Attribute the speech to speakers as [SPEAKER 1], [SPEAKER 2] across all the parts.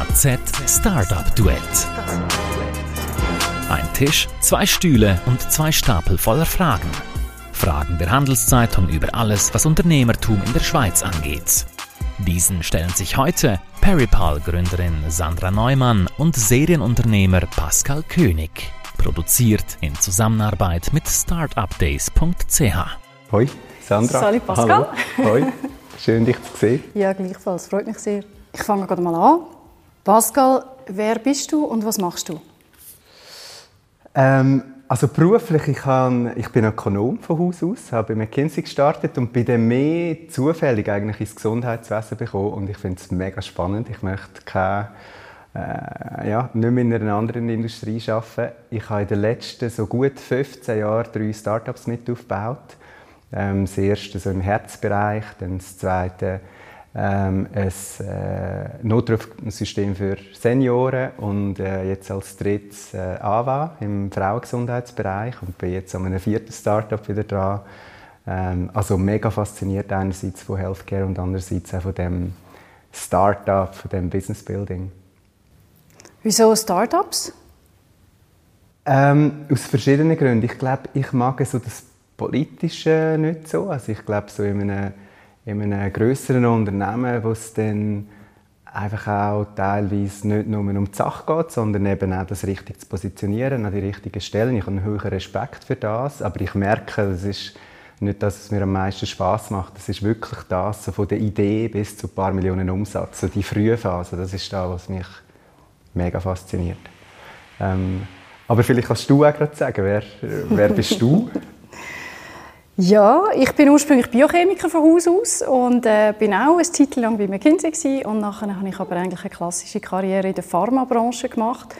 [SPEAKER 1] HZ Startup Duett. Ein Tisch, zwei Stühle und zwei Stapel voller Fragen. Fragen der Handelszeitung über alles, was Unternehmertum in der Schweiz angeht. Diesen stellen sich heute Peripal-Gründerin Sandra Neumann und Serienunternehmer Pascal König. Produziert in Zusammenarbeit mit startupdays.ch.
[SPEAKER 2] Hoi, Sandra.
[SPEAKER 3] Salut Pascal.
[SPEAKER 2] Hallo. Hoi, schön dich zu sehen.
[SPEAKER 3] Ja, gleichfalls. Freut mich sehr. Ich fange gerade mal an. Pascal, wer bist du und was machst du?
[SPEAKER 2] Ähm, also beruflich, ich, kann, ich bin Ökonom von Haus aus, habe bei McKinsey gestartet und bin dann mehr zufällig eigentlich ins Gesundheitswesen gekommen und ich finde es mega spannend. Ich möchte keine, äh, ja, nicht mehr in einer anderen Industrie arbeiten. Ich habe in den letzten so gut 15 Jahren drei Startups mit aufgebaut. Ähm, das erste so im Herzbereich, dann das zweite ähm, ein äh, Notrufsystem für Senioren und äh, jetzt als drittes äh, AWA im Frauengesundheitsbereich und bin jetzt an einem vierten Startup wieder dran. Ähm, also mega fasziniert einerseits von Healthcare und andererseits auch von dem Startup, von dem Business Building.
[SPEAKER 3] Wieso Startups?
[SPEAKER 2] Ähm, aus verschiedenen Gründen. Ich glaube, ich mag so das Politische nicht so. Also ich glaube, so in einem in einem größeren Unternehmen, wo es dann einfach auch teilweise nicht nur um die Sache geht, sondern eben auch das richtig zu positionieren an die richtigen Stellen. Ich habe einen höheren Respekt für das, aber ich merke, das ist nicht das, was mir am meisten Spaß macht. Das ist wirklich das, so von der Idee bis zu ein paar Millionen Umsatz, so die frühe Phase. Das ist das, was mich mega fasziniert. Ähm, aber vielleicht kannst du auch gerade sagen, wer, wer bist du?
[SPEAKER 3] Ja, ich bin ursprünglich Biochemiker von Haus aus und äh, bin auch eine Zeit lang bei McKinsey gewesen. und nachher habe ich aber eigentlich eine klassische Karriere in der Pharmabranche gemacht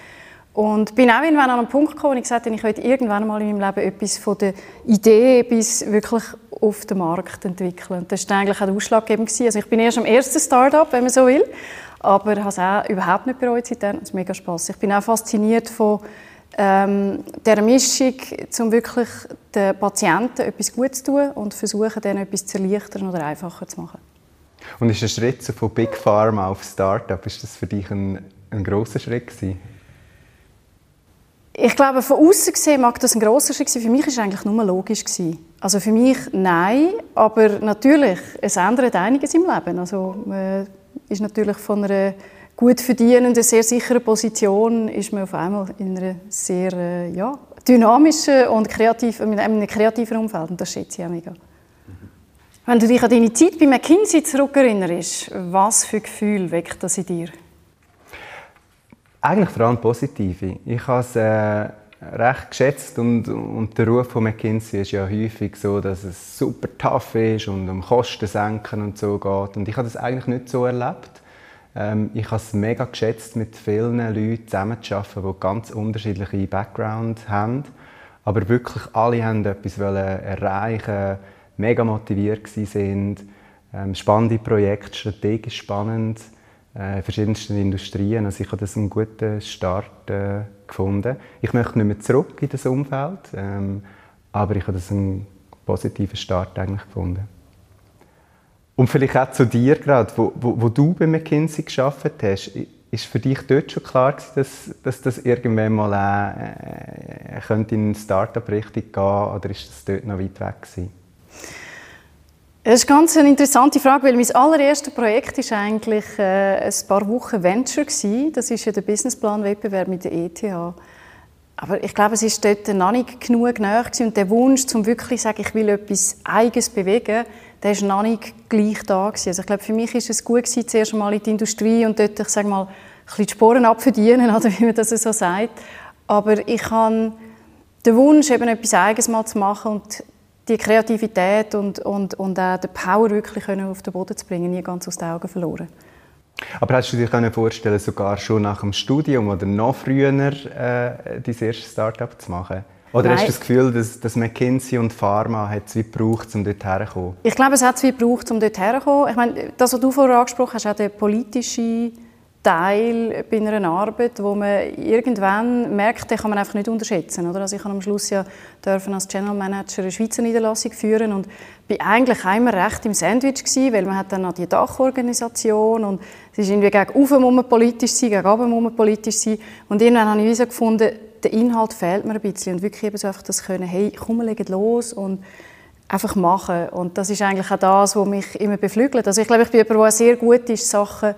[SPEAKER 3] und bin auch irgendwann an einen Punkt gekommen, wo ich gesagt habe, ich möchte irgendwann mal in meinem Leben etwas von der Idee bis wirklich auf den Markt entwickeln. Das war eigentlich auch der Ausschlaggebend. Also ich bin erst am ersten Start-up, wenn man so will, aber habe es auch überhaupt nicht bereut seitdem. Es mega Spaß. Ich bin auch fasziniert von ähm, der Mischung, um wirklich den Patienten etwas Gutes zu tun und versuchen, denen etwas zu erleichtern oder einfacher zu machen.
[SPEAKER 2] Und ist der Schritt von Big Pharma auf Startup, ist das für dich ein, ein grosser Schritt gewesen?
[SPEAKER 3] Ich glaube, von außen gesehen mag das ein grosser Schritt sein. Für mich war es eigentlich nur logisch gewesen. Also für mich nein, aber natürlich, es ändert einiges im Leben. Also man ist natürlich von einer gut verdienenden, sehr sicheren Position ist man auf einmal in einer sehr äh, ja, dynamischen und kreativen, in einem kreativen Umfeld. Und das schätze ich auch mega. Wenn du dich an deine Zeit bei McKinsey zurückerinnerst, was für Gefühl weckt das in dir?
[SPEAKER 2] Eigentlich vor allem positive. Ich habe es äh, recht geschätzt und, und der Ruf von McKinsey ist ja häufig so, dass es super tough ist und um Kosten senken und so geht. Und ich habe das eigentlich nicht so erlebt. Ähm, ich habe es mega geschätzt, mit vielen Leuten zusammenzuarbeiten, die ganz unterschiedliche Backgrounds haben. Aber wirklich alle haben etwas erreichen, mega motiviert waren. Ähm, spannende Projekte, strategisch spannend, äh, verschiedensten Industrien. Also ich habe das einen guten Start äh, gefunden. Ich möchte nicht mehr zurück in das Umfeld, ähm, aber ich habe das einen positiven Start eigentlich gefunden. Und vielleicht auch zu dir gerade, wo, wo, wo du bei McKinsey geschafft hast, ist für dich dort schon klar gewesen, dass, dass das irgendwann mal äh, äh, könnte in eine Startup-Richtung gehen oder ist das dort noch weit weg gewesen?
[SPEAKER 3] Das ist ganz eine interessante Frage, weil mein allererstes Projekt ist eigentlich äh, ein paar Wochen Venture gewesen. Das ist ja der Businessplan-Wettbewerb mit der ETH. Aber ich glaube, es ist dort noch nicht genug näher und der Wunsch, zum wirklich zu sagen, ich will etwas Eigenes bewegen, der ist noch nicht gleich da. Also ich glaube, für mich ist es gut gewesen, zuerst einmal in die Industrie und dort, ich sage mal, ein bisschen die Sporen abverdienen, oder wie man das so sagt. Aber ich habe den Wunsch, eben etwas Eigenes mal zu machen und die Kreativität und, und, und auch den Power wirklich auf den Boden zu bringen, nie ganz aus den Augen verloren.
[SPEAKER 2] Aber hast du dir vorstellen, sogar schon nach dem Studium oder noch früher äh, dein erstes Startup zu machen? Oder Nein. hast du das Gefühl, dass, dass McKinsey und Pharma hat es wie gebraucht, um dort herzukommen?
[SPEAKER 3] Ich glaube, es hat es wie gebraucht, um dort herzukommen. Ich meine, das, was du vorher angesprochen hast, auch der politische Teil bei einer Arbeit, wo man irgendwann merkt, den kann man einfach nicht unterschätzen. Oder? Also ich habe am Schluss ja dürfen als General Manager eine Schweizer Niederlassung führen und bin eigentlich einmal recht im Sandwich gewesen, weil man hat dann noch die Dachorganisation und es ist irgendwie gegen oben politisch sein, gegen oben politisch sein und irgendwann habe ich so gefunden, der Inhalt fehlt mir ein bisschen und wirklich eben so einfach das können, hey, komm, legen los und einfach machen und das ist eigentlich auch das, was mich immer beflügelt. Also ich glaube, ich bin jemand, der sehr gut ist, Sachen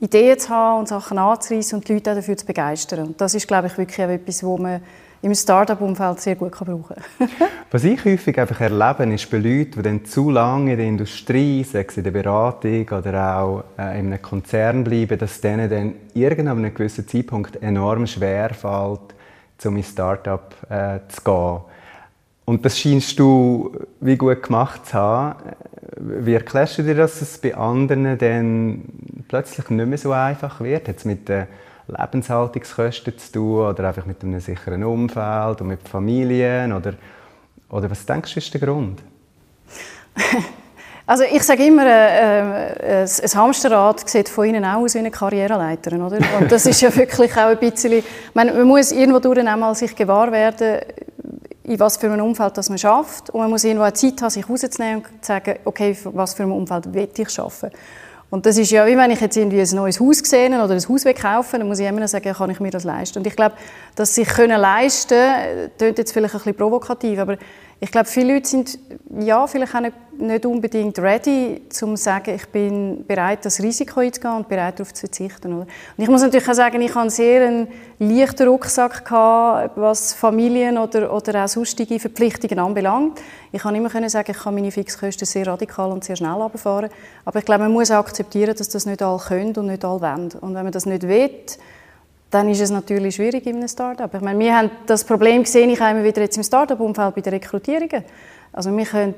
[SPEAKER 3] Ideen zu haben und Sachen anzureißen und die Leute dafür zu begeistern. Und das ist, glaube ich, wirklich etwas, was man im Start-up-Umfeld sehr gut brauchen kann.
[SPEAKER 2] Was ich häufig einfach erlebe, ist bei Leuten, die dann zu lange in der Industrie, sei es in der Beratung oder auch äh, in einem Konzern bleiben, dass denen dann irgendwann einem gewissen Zeitpunkt enorm schwer fällt, um in Start-up äh, zu gehen. Und das scheinst du wie gut gemacht zu haben. Wie erklärst du dir, dass es bei anderen dann plötzlich nicht mehr so einfach wird? Hat es mit den Lebenshaltungskosten zu tun oder einfach mit einem sicheren Umfeld und mit Familien? Oder, oder was denkst du, ist der Grund?
[SPEAKER 3] Also ich sage immer, äh, äh, ein Hamsterrad sieht von innen auch aus wie eine Karriereleiter, oder? Und das ist ja wirklich auch ein bisschen, meine, man muss irgendwo durch einmal sich gewahr werden, in was für einem Umfeld das man schafft und man muss irgendwo Zeit haben, sich rauszunehmen und zu sagen, okay, was für ein Umfeld will ich schaffen. Und das ist ja, wie wenn ich jetzt irgendwie ein neues Haus gesehen oder ein Haus kaufen dann muss ich immer sagen, kann ich mir das leisten. Und ich glaube, dass sich können leisten, klingt jetzt vielleicht ein bisschen provokativ, aber ich glaube, viele Leute sind ja, vielleicht auch nicht, unbedingt ready, um zu sagen, ich bin bereit, das Risiko einzugehen und bereit, darauf zu verzichten. Oder? Und ich muss natürlich auch sagen, ich hatte sehr einen leichten Rucksack, gehabt, was Familien oder, oder auch sonstige Verpflichtungen anbelangt. Ich kann immer können sagen, ich kann meine Fixkosten sehr radikal und sehr schnell runterfahren. Aber ich glaube, man muss auch akzeptieren, dass das nicht alle können und nicht alle wollen. Und wenn man das nicht will, dann ist es natürlich schwierig in einem Startup. Ich meine, wir haben das Problem gesehen, ich habe immer wieder jetzt im Startup-Umfeld bei den Rekrutierungen. Also wir können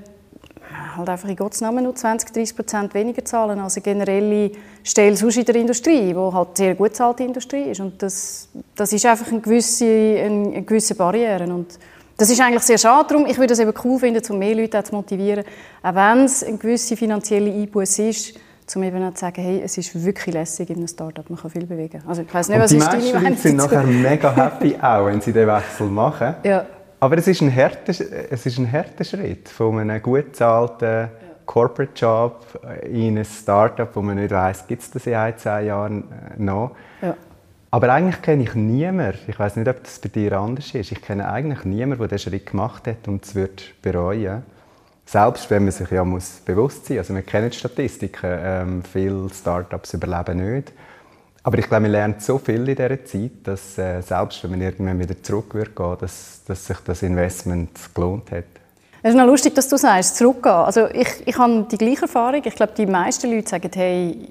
[SPEAKER 3] halt einfach in Gottes Namen nur 20, 30 Prozent weniger zahlen als eine generelle Stelle sonst in der Industrie, die halt sehr gut zahlte Industrie ist. Und das, das ist einfach eine gewisse, eine, gewisse Barriere. Und das ist eigentlich sehr schade. Darum, ich würde es eben cool finden, um mehr Leute zu motivieren, auch wenn es eine gewisse finanzielle Einbuße ist, um eben zu sagen, hey, es ist wirklich lässig in einem Startup, man kann viel bewegen. Also ich weiß nicht, was
[SPEAKER 2] ist deine Meinung sind nachher mega happy auch, wenn sie den Wechsel machen.
[SPEAKER 3] Ja.
[SPEAKER 2] Aber es ist ein harter, es ist ein harter Schritt von einem gut bezahlten. Corporate Job in ein Startup, wo man nicht weiß, gibt es das in ein, zwei Jahren noch. Ja. Aber eigentlich kenne ich niemanden, ich weiß nicht, ob das bei dir anders ist, ich kenne eigentlich niemanden, der diesen Schritt gemacht hat und es wird bereuen. Selbst wenn man sich ja muss bewusst sein muss. Also wir kennen die Statistiken, ähm, viele Startups überleben nicht. Aber ich glaube, man lernt so viel in dieser Zeit, dass äh, selbst wenn man irgendwann wieder zurück wird gehen, dass, dass sich das Investment gelohnt hat.
[SPEAKER 3] Es ist noch lustig, dass du sagst, zurückgehen. Also ich, ich habe die gleiche Erfahrung. Ich glaube, die meisten Leute sagen, hey,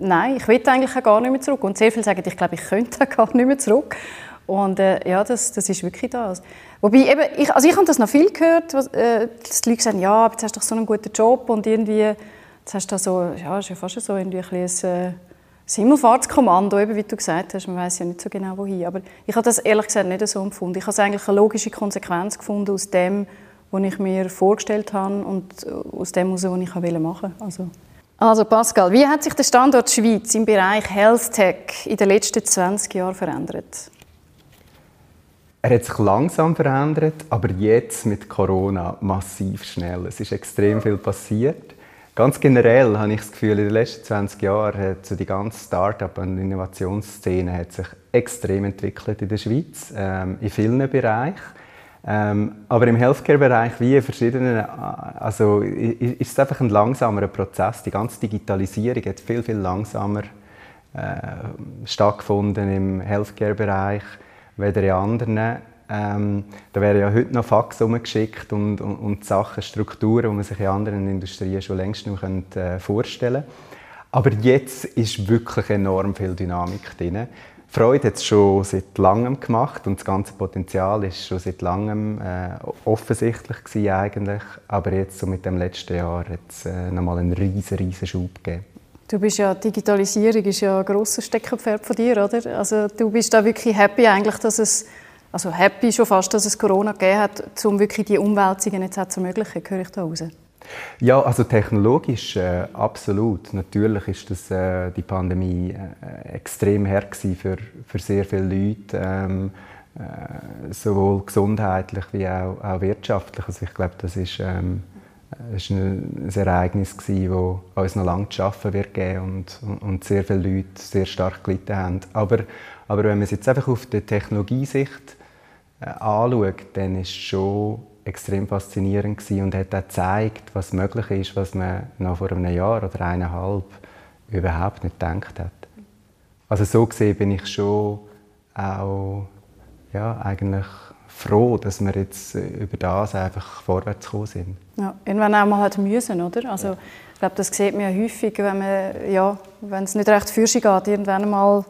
[SPEAKER 3] nein, ich will eigentlich gar nicht mehr zurück. Und sehr viele sagen, ich glaube, ich könnte gar nicht mehr zurück. Und äh, ja, das, das ist wirklich das. Wobei, eben, ich, also ich habe das noch viel gehört, was, äh, dass die Leute sagen, ja, jetzt hast du doch so einen guten Job und irgendwie, jetzt hast du so, ja, ist ja fast so irgendwie ein, bisschen ein äh, Himmelfahrtskommando, eben wie du gesagt hast, man weiß ja nicht so genau wohin. Aber ich habe das ehrlich gesagt nicht so empfunden. Ich habe es eigentlich eine logische Konsequenz gefunden aus dem, was ich mir vorgestellt habe und aus dem, was ich machen wollte. Also. also Pascal, wie hat sich der Standort Schweiz im Bereich Health Tech in den letzten 20 Jahren verändert?
[SPEAKER 2] Er hat sich langsam verändert, aber jetzt mit Corona massiv schnell. Es ist extrem viel passiert. Ganz generell habe ich das Gefühl, in den letzten 20 Jahren hat so die ganze Start-up- und Innovationsszene hat sich extrem entwickelt in der Schweiz, ähm, in vielen Bereichen. Ähm, aber im Healthcare-Bereich wie in verschiedenen, also ist es einfach ein langsamerer Prozess. Die ganze Digitalisierung hat viel, viel langsamer äh, stattgefunden im Healthcare-Bereich weder in anderen. Ähm, da werden ja heute noch Fax umgeschickt und, und, und, Sachen, Strukturen, die man sich in anderen Industrien schon längst nicht mehr äh, vorstellen könnte. Aber jetzt ist wirklich enorm viel Dynamik drin. Freude hat es schon seit langem gemacht und das ganze Potenzial ist schon seit langem äh, offensichtlich gewesen eigentlich. Aber jetzt so mit dem letzten Jahr hat es äh, nochmal einen riesen, riesen Schub gegeben.
[SPEAKER 3] Du bist ja, Digitalisierung ist ja ein grosses Steckenpferd von dir, oder? Also du bist da wirklich happy eigentlich, dass es, also happy schon fast, dass es Corona gegeben hat, um wirklich die Umwälzungen jetzt zu ermöglichen, höre ich da raus?
[SPEAKER 2] Ja, also technologisch äh, absolut. Natürlich ist das, äh, die Pandemie äh, extrem hart für, für sehr viele Leute, ähm, äh, sowohl gesundheitlich wie auch, auch wirtschaftlich. Also ich glaube, das ist, ähm, ist ein, ein Ereignis das uns noch lange zu schaffen wird geben und, und sehr viele Leute sehr stark gelitten haben. Aber, aber wenn man es jetzt einfach auf die Technologiesicht äh, anschaut, dann ist es schon extrem faszinierend und hat auch gezeigt, was möglich ist, was man noch vor einem Jahr oder eineinhalb überhaupt nicht gedacht hat. Also so gesehen bin ich schon auch ja, eigentlich froh, dass wir jetzt über das einfach vorwärts gekommen sind.
[SPEAKER 3] Ja, irgendwann auch mal halt müssen, oder? Also ich glaube, das sieht man ja häufig, wenn man, ja, wenn es nicht recht für sich geht, irgendwann mal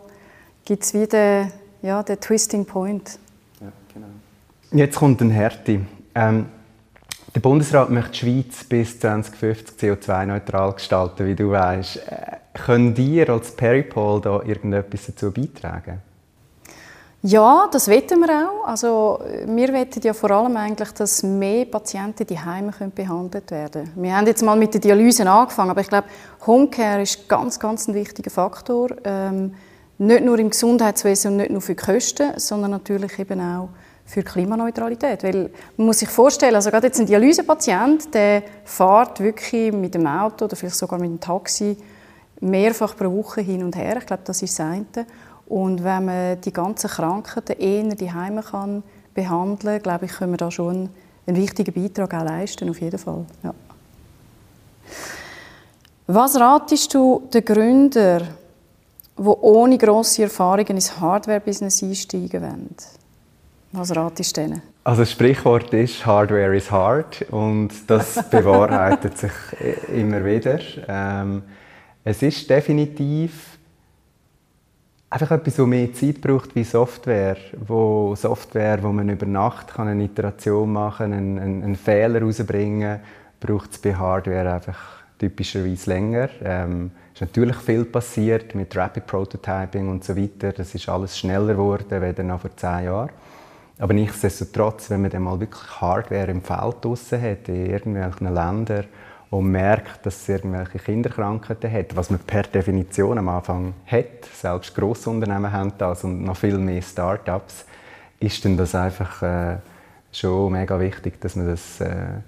[SPEAKER 3] gibt es wieder ja, den Twisting Point.
[SPEAKER 2] Ja, genau. Jetzt kommt ein Härte. Ähm, der Bundesrat möchte die Schweiz bis 2050 CO2-neutral gestalten, wie du weißt. Äh, können ihr als Peripol da irgendetwas dazu beitragen?
[SPEAKER 3] Ja, das wetten wir auch. Also, wir wetten ja vor allem eigentlich, dass mehr Patienten die Heime behandelt werden können. Wir haben jetzt mal mit der Dialyse angefangen, aber ich glaube, Homecare ist ganz, ganz ein wichtiger Faktor. Ähm, nicht nur im Gesundheitswesen und nicht nur für die Kosten, sondern natürlich eben auch für Klimaneutralität. Weil man muss sich vorstellen, also gerade jetzt ein Dialysepatient, der fährt wirklich mit dem Auto oder vielleicht sogar mit dem Taxi mehrfach pro Woche hin und her. Ich glaube, das ist das eine. Und wenn man die ganzen Krankheiten eher die Heime kann behandeln, glaube ich, können wir da schon einen wichtigen Beitrag auch leisten, auf jeden Fall. Ja. Was ratest du den Gründern, die ohne grosse Erfahrung ins Hardware-Business einsteigen wollen? Was ratest du denen?
[SPEAKER 2] Also das Sprichwort ist «Hardware is hard» und das bewahrheitet sich immer wieder. Ähm, es ist definitiv einfach etwas, das mehr Zeit braucht wie Software. Wo Software, wo man über Nacht kann eine Iteration machen einen, einen, einen Fehler herausbringen braucht es bei Hardware einfach typischerweise länger. Ähm, ist natürlich viel passiert mit Rapid Prototyping und so weiter. Das ist alles schneller geworden als noch vor zehn Jahren. Aber nichtsdestotrotz, wenn man dann mal wirklich Hardware im Feld draussen hat, in irgendwelchen Ländern, und merkt, dass es irgendwelche Kinderkrankheiten hat, was man per Definition am Anfang hat, selbst Grossunternehmen haben das und noch viel mehr Start-ups, ist dann das einfach äh, schon mega wichtig, dass man das äh,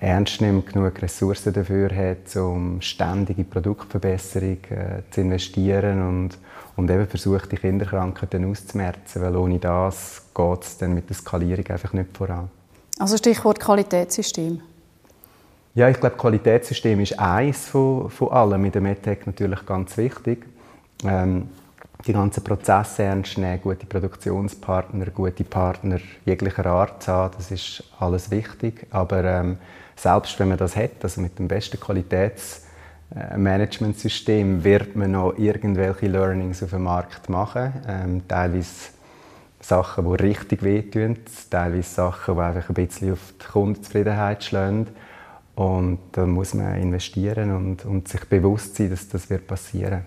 [SPEAKER 2] ernst nimmt, genug Ressourcen dafür hat, um ständige Produktverbesserung äh, zu investieren und, und eben versucht, die Kinderkrankheiten auszumerzen, weil ohne das geht es dann mit der Skalierung einfach nicht voran.
[SPEAKER 3] Also Stichwort Qualitätssystem.
[SPEAKER 2] Ja, ich glaube, Qualitätssystem ist eines von, von allem. In der MedTech natürlich ganz wichtig. Ähm, die ganzen Prozesse ernst nehmen, gute Produktionspartner, gute Partner jeglicher Art zu haben, das ist alles wichtig. Aber ähm, selbst wenn man das hat, also mit dem besten Qualitätsmanagementsystem, wird man noch irgendwelche Learnings auf dem Markt machen. Ähm, teilweise Sachen, die richtig wehtun, teilweise Sachen, die einfach ein bisschen auf die Kundenzufriedenheit schlagen. Und da muss man investieren und, und sich bewusst sein, dass das wird passieren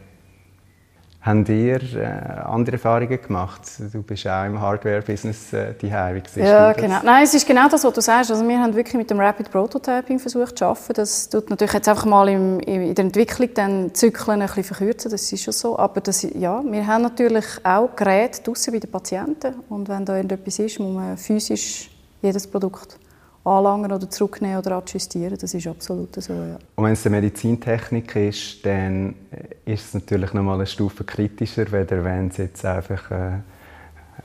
[SPEAKER 2] Habt ihr äh, andere Erfahrungen gemacht? Du bist auch im Hardware-Business äh, die
[SPEAKER 3] Ja, genau. Nein, es ist genau das, was du sagst. Also wir haben wirklich mit dem Rapid Prototyping versucht zu arbeiten. Das tut natürlich jetzt einfach mal im, in der Entwicklung den Zyklen ein bisschen verkürzen. Das ist schon so. Aber das, ja, wir haben natürlich auch Geräte draussen bei den Patienten. Und wenn da irgendetwas ist, muss man physisch jedes Produkt anlangen oder zurücknehmen oder adjustieren. Das ist absolut so, ja.
[SPEAKER 2] Und wenn es eine Medizintechnik ist, dann ist es natürlich noch mal eine Stufe kritischer, weder wenn es jetzt einfach äh,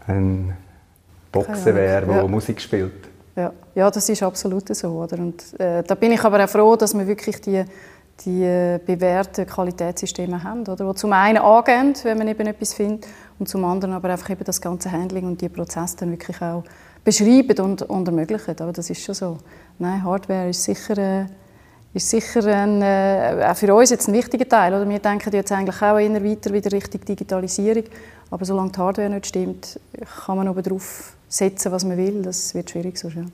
[SPEAKER 2] ein Boxer wäre, der ja. Musik spielt.
[SPEAKER 3] Ja. ja, das ist absolut so. Oder? Und, äh, da bin ich aber auch froh, dass wir wirklich die, die äh, bewährten Qualitätssysteme haben, oder? die zum einen angehen, wenn man eben etwas findet, und zum anderen aber einfach eben das ganze Handling und die Prozesse dann wirklich auch beschreiben und, und ermöglichen. Aber das ist schon so. Nein, Hardware ist sicher, äh, ist sicher ein, äh, auch für uns jetzt ein wichtiger Teil. Oder? Wir denken jetzt eigentlich auch immer weiter wieder Richtung Digitalisierung. Aber solange die Hardware nicht stimmt, kann man oben drauf setzen, was man will. Das wird schwierig so schnell.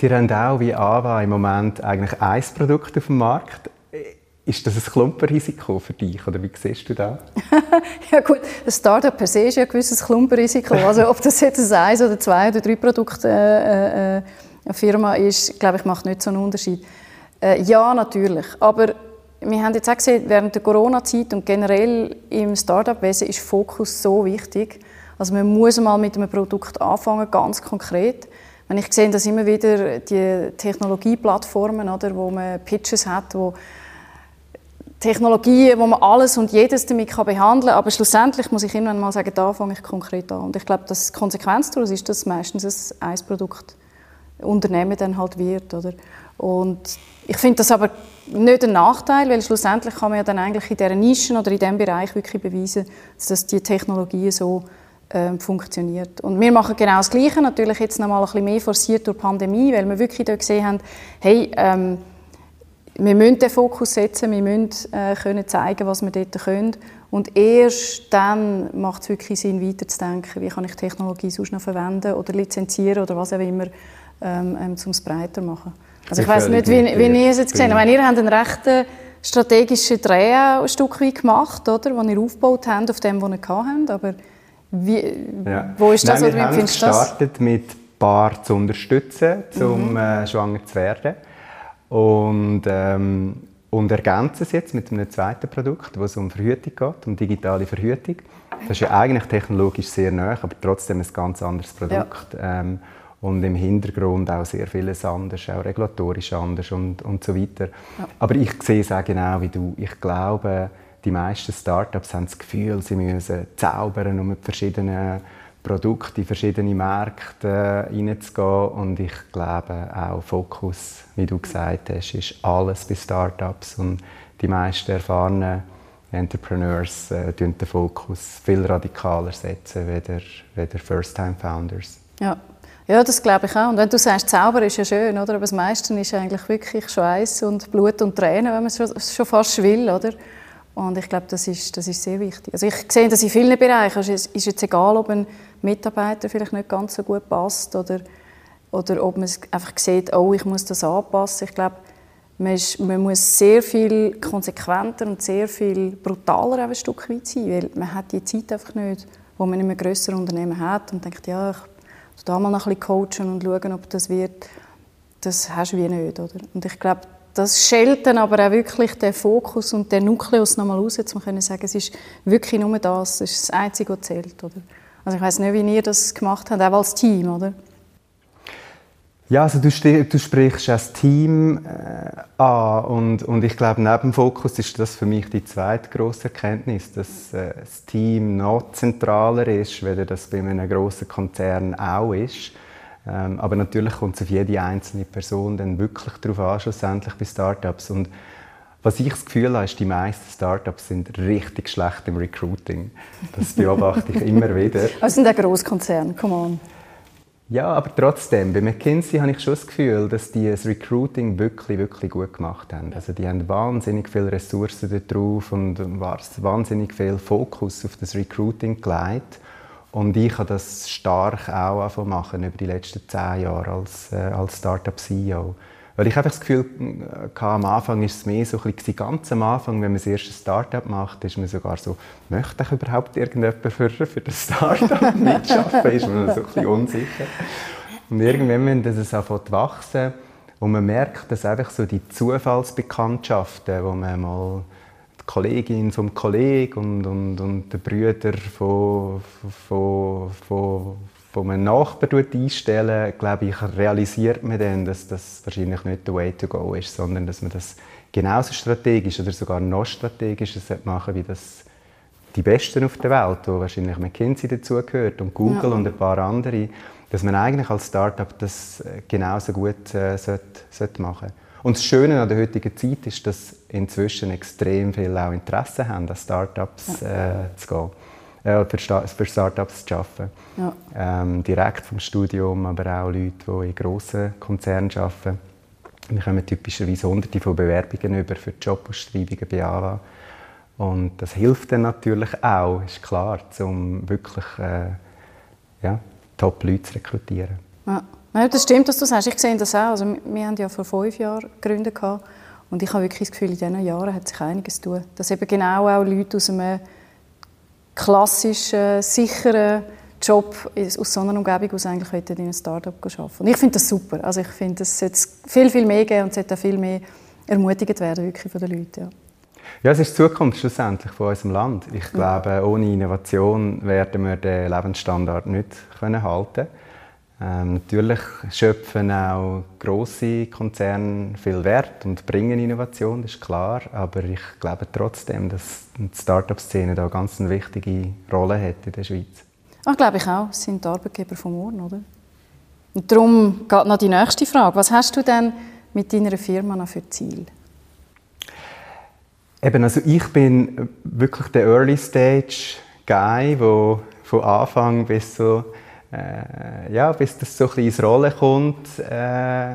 [SPEAKER 2] Die haben auch wie AWA im Moment eigentlich ein Produkt auf dem Markt. Ist das ein Klumpenrisiko für dich oder wie siehst du das?
[SPEAKER 3] ja gut, ein Startup per se ist ja ein gewisses Klumpenrisiko. Also ob das jetzt ein eins oder zwei oder drei Produkte äh, äh, eine Firma ist, glaube ich, macht nicht so einen Unterschied. Äh, ja, natürlich. Aber wir haben jetzt auch gesehen, während der Corona-Zeit und generell im Startup-Wesen ist Fokus so wichtig. Also man muss mal mit einem Produkt anfangen, ganz konkret. Wenn ich sehe, dass immer wieder die Technologieplattformen, oder, wo man Pitches hat, wo Technologien, wo man alles und jedes damit behandeln kann. Aber schlussendlich muss ich irgendwann mal sagen, da fange ich konkret an. Und ich glaube, dass die Konsequenz daraus ist, dass meistens ein Produkt Unternehmen dann halt wird. Oder? Und ich finde das aber nicht ein Nachteil, weil schlussendlich kann man ja dann eigentlich in dieser Nischen oder in diesem Bereich wirklich beweisen, dass die Technologie so äh, funktioniert. Und wir machen genau das Gleiche, natürlich jetzt noch mal ein bisschen mehr forciert durch die Pandemie, weil wir wirklich dort gesehen haben, hey, ähm, wir müssen den Fokus setzen, wir müssen äh, können zeigen, was wir dort können. Und erst dann macht es wirklich Sinn, weiterzudenken, wie kann ich Technologie sonst noch verwenden oder lizenzieren oder was auch immer, ähm, ähm, um es breiter zu machen. Also ich weiß nicht, wie, wie ihr es jetzt gesehen habt. Ihr habt einen rechten strategischen Dreh ein Stück weit gemacht, oder? Den ihr aufgebaut habt auf dem, was ihr habt. Aber wie, ja. wo ist das
[SPEAKER 2] Nein,
[SPEAKER 3] oder wie
[SPEAKER 2] das? Wir haben gestartet mit Paar zu unterstützen, um mhm. äh, schwanger zu werden. Und, ähm, und ergänzen es jetzt mit einem zweiten Produkt, wo es um Verhütung geht, um digitale Verhütung. Das ist ja eigentlich technologisch sehr neu, aber trotzdem ein ganz anderes Produkt. Ja. Ähm, und im Hintergrund auch sehr vieles anders, auch regulatorisch anders und, und so weiter. Ja. Aber ich sehe es auch genau wie du. Ich glaube, die meisten Startups haben das Gefühl, sie müssen zaubern, um mit verschiedenen Produkten in verschiedene Märkte reinzugehen. Und ich glaube auch Fokus, wie du gesagt hast, ist alles bei Startups. Und die meisten erfahrenen Entrepreneurs äh, den Fokus viel radikaler setzen, weder First-Time-Founders.
[SPEAKER 3] Ja. Ja, das glaube ich auch. Und wenn du sagst, Zauber ist ja schön, oder? aber das meiste ist eigentlich wirklich Schweiß und Blut und Tränen, wenn man es schon, schon fast will. Oder? Und ich glaube, das ist, das ist sehr wichtig. Also ich sehe das in vielen Bereichen. Es ist jetzt egal, ob ein Mitarbeiter vielleicht nicht ganz so gut passt oder, oder ob man einfach sieht, oh, ich muss das anpassen. Ich glaube, man, ist, man muss sehr viel konsequenter und sehr viel brutaler ein Stück weit sein, weil man hat die Zeit einfach nicht, wo man in einem grösseren Unternehmen hat und denkt, ja, ich da mal noch ein bisschen coachen und schauen, ob das wird, das hast du wie nicht. Oder? Und ich glaube, das schält dann aber auch wirklich den Fokus und den Nukleus nochmal raus, jetzt können sagen, es ist wirklich nur das, das ist das Einzige, was zählt. Oder? Also ich weiß nicht, wie ihr das gemacht habt, auch als Team, oder?
[SPEAKER 2] Ja, also du, du sprichst das Team äh, an und, und ich glaube, neben Fokus ist das für mich die zweite grosse Erkenntnis, dass äh, das Team noch zentraler ist, weil das bei einem grossen Konzern auch ist. Ähm, aber natürlich kommt es auf jede einzelne Person dann wirklich darauf an, schlussendlich bei Startups. Und was ich das Gefühl habe, ist, die meisten Startups sind richtig schlecht im Recruiting. Das beobachte ich immer wieder.
[SPEAKER 3] Also sind auch Großkonzerne, come on.
[SPEAKER 2] Ja, aber trotzdem, bei McKinsey habe ich schon das Gefühl, dass die das Recruiting wirklich, wirklich gut gemacht haben. Also die haben wahnsinnig viele Ressourcen darauf und wahnsinnig viel Fokus auf das Recruiting gelegt. Und ich habe das stark auch machen über die letzten zehn Jahre als, äh, als Startup-CEO. Weil ich einfach das Gefühl hatte, am Anfang ist es mehr so ein bisschen, ganz am Anfang, wenn man das erste Startup macht, ist man sogar so, möchte ich überhaupt irgendjemand für, für das Startup mitschaffen? ist man so ein bisschen unsicher. Und irgendwann, wenn das anfängt wachsen und man merkt, dass einfach so die Zufallsbekanntschaften, wo man mal die Kollegin vom Kollegen und, und, und der Brüder von, von, von, von einem Nachbarn einstellen, glaube ich, realisiert man dann, dass das wahrscheinlich nicht der Way to go ist, sondern dass man das genauso strategisch oder sogar noch strategischer machen wie das die Besten auf der Welt, wo wahrscheinlich McKinsey dazugehört und Google ja. und ein paar andere, dass man eigentlich als Startup das äh, genauso gut äh, sollte, sollte machen Und das Schöne an der heutigen Zeit ist, dass inzwischen extrem viele auch Interesse haben, an Startups ja. äh, zu gehen äh, für, für Startups zu arbeiten. Ja. Ähm, direkt vom Studium, aber auch Leute, die in grossen Konzernen arbeiten. Wir kommen typischerweise hunderte von Bewerbungen über für Jobausschreibungen bei AWA. Und das hilft dann natürlich auch, ist klar, um wirklich äh, ja, Top-Leute zu rekrutieren.
[SPEAKER 3] Ja. Ja. das stimmt, was du sagst. Ich sehe das auch. Also, wir haben ja vor fünf Jahren gegründet. Und ich habe wirklich das Gefühl, in diesen Jahren hat sich einiges getan. Dass eben genau auch Leute aus einem klassischen, sicheren Job aus so einer Umgebung aus eigentlich in einem Startup arbeiten. Und ich finde das super. Also ich finde, es sollte viel, viel mehr geben und es sollte auch viel mehr ermutigt werden wirklich von den Leuten. Ja.
[SPEAKER 2] Ja, es ist die Zukunft schlussendlich von unserem Land. Ich glaube, ohne Innovation werden wir den Lebensstandard nicht können halten ähm, Natürlich schöpfen auch große Konzerne viel Wert und bringen Innovation, das ist klar. Aber ich glaube trotzdem, dass die Start-up-Szene da ganz eine wichtige Rolle hat in der Schweiz.
[SPEAKER 3] Ach, glaube ich auch. Es sind die Arbeitgeber von morgen, oder? Und darum geht noch die nächste Frage. Was hast du denn mit deiner Firma noch für Ziel?
[SPEAKER 2] Eben, also ich bin wirklich der Early Stage Guy, wo von Anfang bis so äh, ja, bis das so ein ins Rollen kommt, äh,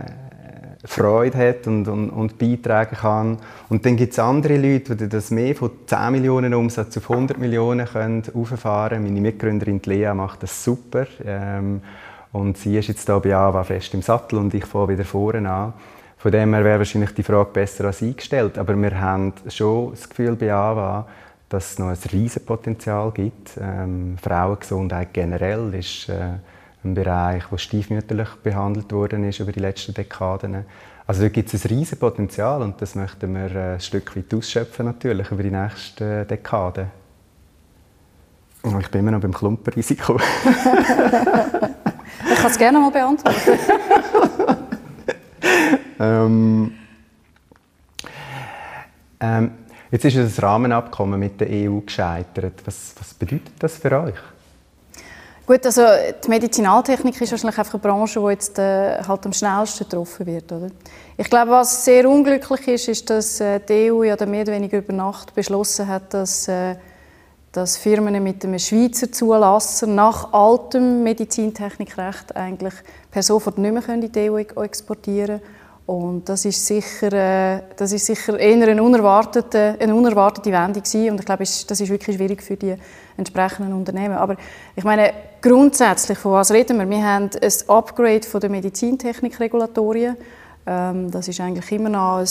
[SPEAKER 2] Freude hat und, und, und beitragen kann. Und dann gibt es andere Leute, die das mehr von 10 Millionen Umsatz auf 100 Millionen können auffahren Meine Mitgründerin Lea macht das super. Ähm, und sie ist jetzt hier bei AWA fest im Sattel und ich fange wieder vorne an. Von dem her wäre wahrscheinlich die Frage besser als eingestellt. Aber wir haben schon das Gefühl bei AWA, dass es noch ein riesiges Potenzial gibt. Ähm, Frauengesundheit generell ist äh, ein Bereich, der stiefmütterlich behandelt worden ist über die letzten Dekaden. Also da gibt es ein riesiges Potenzial und das möchten wir äh, ein Stück weit ausschöpfen natürlich über die nächsten Dekaden. Oh, ich bin immer noch beim Klumpenrisiko.
[SPEAKER 3] ich kann es gerne mal beantworten. ähm,
[SPEAKER 2] ähm, jetzt ist das Rahmenabkommen mit der EU gescheitert. Was, was bedeutet das für euch?
[SPEAKER 3] Gut, also die Medizinaltechnik ist wahrscheinlich einfach eine Branche, die jetzt äh, halt am schnellsten getroffen wird, oder? Ich glaube, was sehr unglücklich ist, ist, dass äh, die EU ja mehr oder weniger über Nacht beschlossen hat, dass, äh, dass Firmen mit einem Schweizer Zulasser nach altem Medizintechnikrecht eigentlich per sofort nicht mehr in die EU exportieren können. Und das ist sicher, äh, das ist sicher eher eine unerwartete, eine unerwartete Wendung gewesen. Und ich glaube, das ist wirklich schwierig für die entsprechenden Unternehmen. Aber ich meine, grundsätzlich, von was reden wir? Wir haben ein Upgrade von der Medizintechnikregulatorien. Ähm, das ist eigentlich immer noch ein,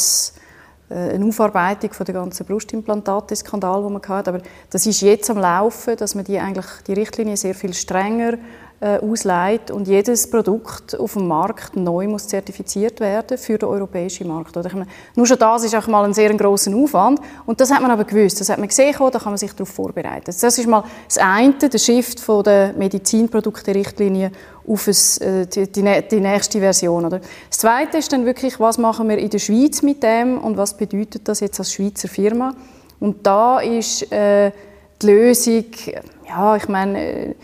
[SPEAKER 3] äh, eine Aufarbeitung von der ganzen Brustimplantate-Skandal, den man hatte. Aber das ist jetzt am Laufen, dass man die eigentlich die Richtlinie sehr viel strenger äh, ausleiht und jedes Produkt auf dem Markt neu muss zertifiziert werden für den europäischen Markt. Oder? Meine, nur schon das ist auch mal ein sehr grosser Aufwand und das hat man aber gewusst, das hat man gesehen, da kann man sich darauf vorbereiten. Das ist mal das eine, der Shift von der Medizinprodukte-Richtlinie auf ein, äh, die, die, nächste Version. Oder? Das Zweite ist dann wirklich, was machen wir in der Schweiz mit dem und was bedeutet das jetzt als Schweizer Firma? Und da ist äh, die Lösung, ja, ich meine, äh,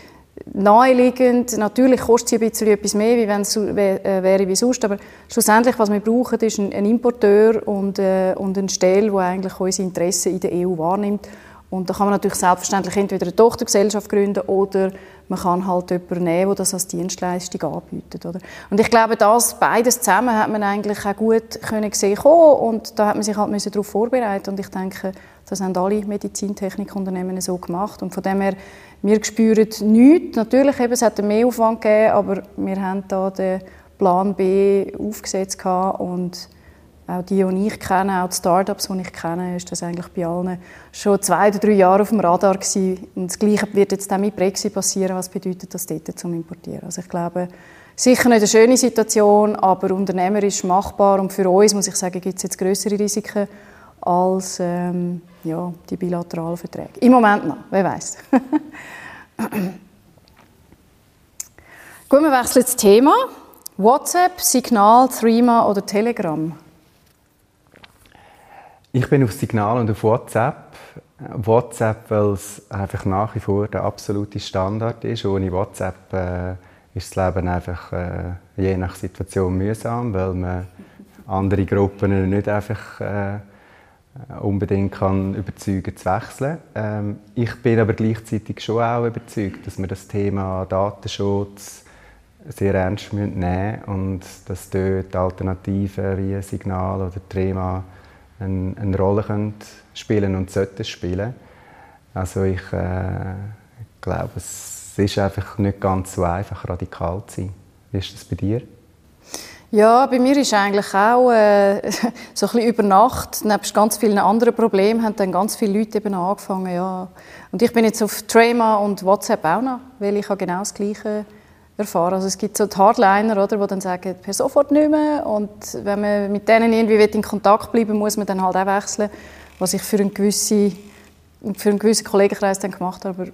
[SPEAKER 3] naheliegend. Natürlich kostet sie ein bisschen etwas mehr, wie wenn es äh, wäre wie sonst, aber schlussendlich, was wir brauchen, ist ein, ein Importeur und, äh, und eine Stelle, die eigentlich unsere Interessen in der EU wahrnimmt. Und da kann man natürlich selbstverständlich entweder eine Tochtergesellschaft gründen oder man kann halt jemanden nehmen, der das als Dienstleistung anbietet. Oder? Und ich glaube, das beides zusammen hat man eigentlich auch gut können sehen und da hat man sich halt darauf vorbereiten und ich denke, das haben alle Medizintechnikunternehmen so gemacht und von dem her wir spüren nichts. Natürlich, eben, es hat einen Mehraufwand gegeben, aber wir haben da den Plan B aufgesetzt und auch die, die ich kenne, auch die Startups, die ich kenne, ist das eigentlich bei allen schon zwei oder drei Jahre auf dem Radar gewesen. Und das Gleiche wird jetzt auch mit Brexit passieren. Was bedeutet das dort zum Importieren? Also ich glaube, sicher nicht eine schöne Situation, aber unternehmerisch machbar. Und für uns, muss ich sagen, gibt es jetzt größere Risiken als ähm, ja, die bilateralen Verträge. Im Moment noch, wer weiß. Gut, wir wechseln das Thema. WhatsApp, Signal, Threema oder Telegram?
[SPEAKER 2] Ich bin auf Signal und auf WhatsApp. WhatsApp, weil es einfach nach wie vor der absolute Standard ist. Ohne WhatsApp äh, ist das Leben einfach äh, je nach Situation mühsam, weil man andere Gruppen nicht einfach äh, unbedingt kann überzeugen zu wechseln. Ähm, ich bin aber gleichzeitig schon auch überzeugt, dass wir das Thema Datenschutz sehr ernst nehmen müssen und dass dort Alternativen wie Signal oder Trema eine, eine Rolle können spielen und sollten spielen. Also ich äh, glaube, es ist einfach nicht ganz so einfach, radikal zu sein. Wie ist das bei dir?
[SPEAKER 3] Ja, bei mir ist eigentlich auch äh, so ein über Nacht, nebst ganz vielen anderen Problemen, haben dann ganz viele Leute eben angefangen, ja. Und ich bin jetzt auf Trema und WhatsApp auch noch, weil ich habe genau das Gleiche erfahren. Also es gibt so die Hardliner, oder, die dann sagen, per sofort nicht mehr. Und wenn man mit denen irgendwie in Kontakt bleiben will, muss man dann halt auch wechseln, was ich für einen gewissen, für einen gewissen Kollegenkreis dann gemacht habe. Aber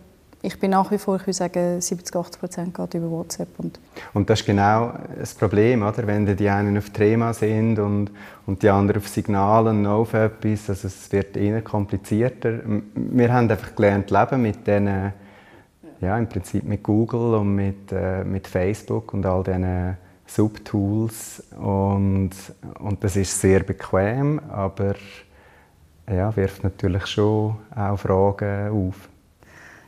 [SPEAKER 3] ich bin nach wie vor, ich würde sagen, 70, 80 Prozent geht über WhatsApp. Und,
[SPEAKER 2] und das ist genau das Problem, oder? wenn die einen auf Trema sind und, und die anderen auf Signal und auf etwas, also es wird eher komplizierter. Wir haben einfach gelernt, leben mit diesen, ja, im Prinzip mit Google und mit, äh, mit Facebook und all diesen Subtools und, und das ist sehr bequem, aber ja, wirft natürlich schon auch Fragen auf.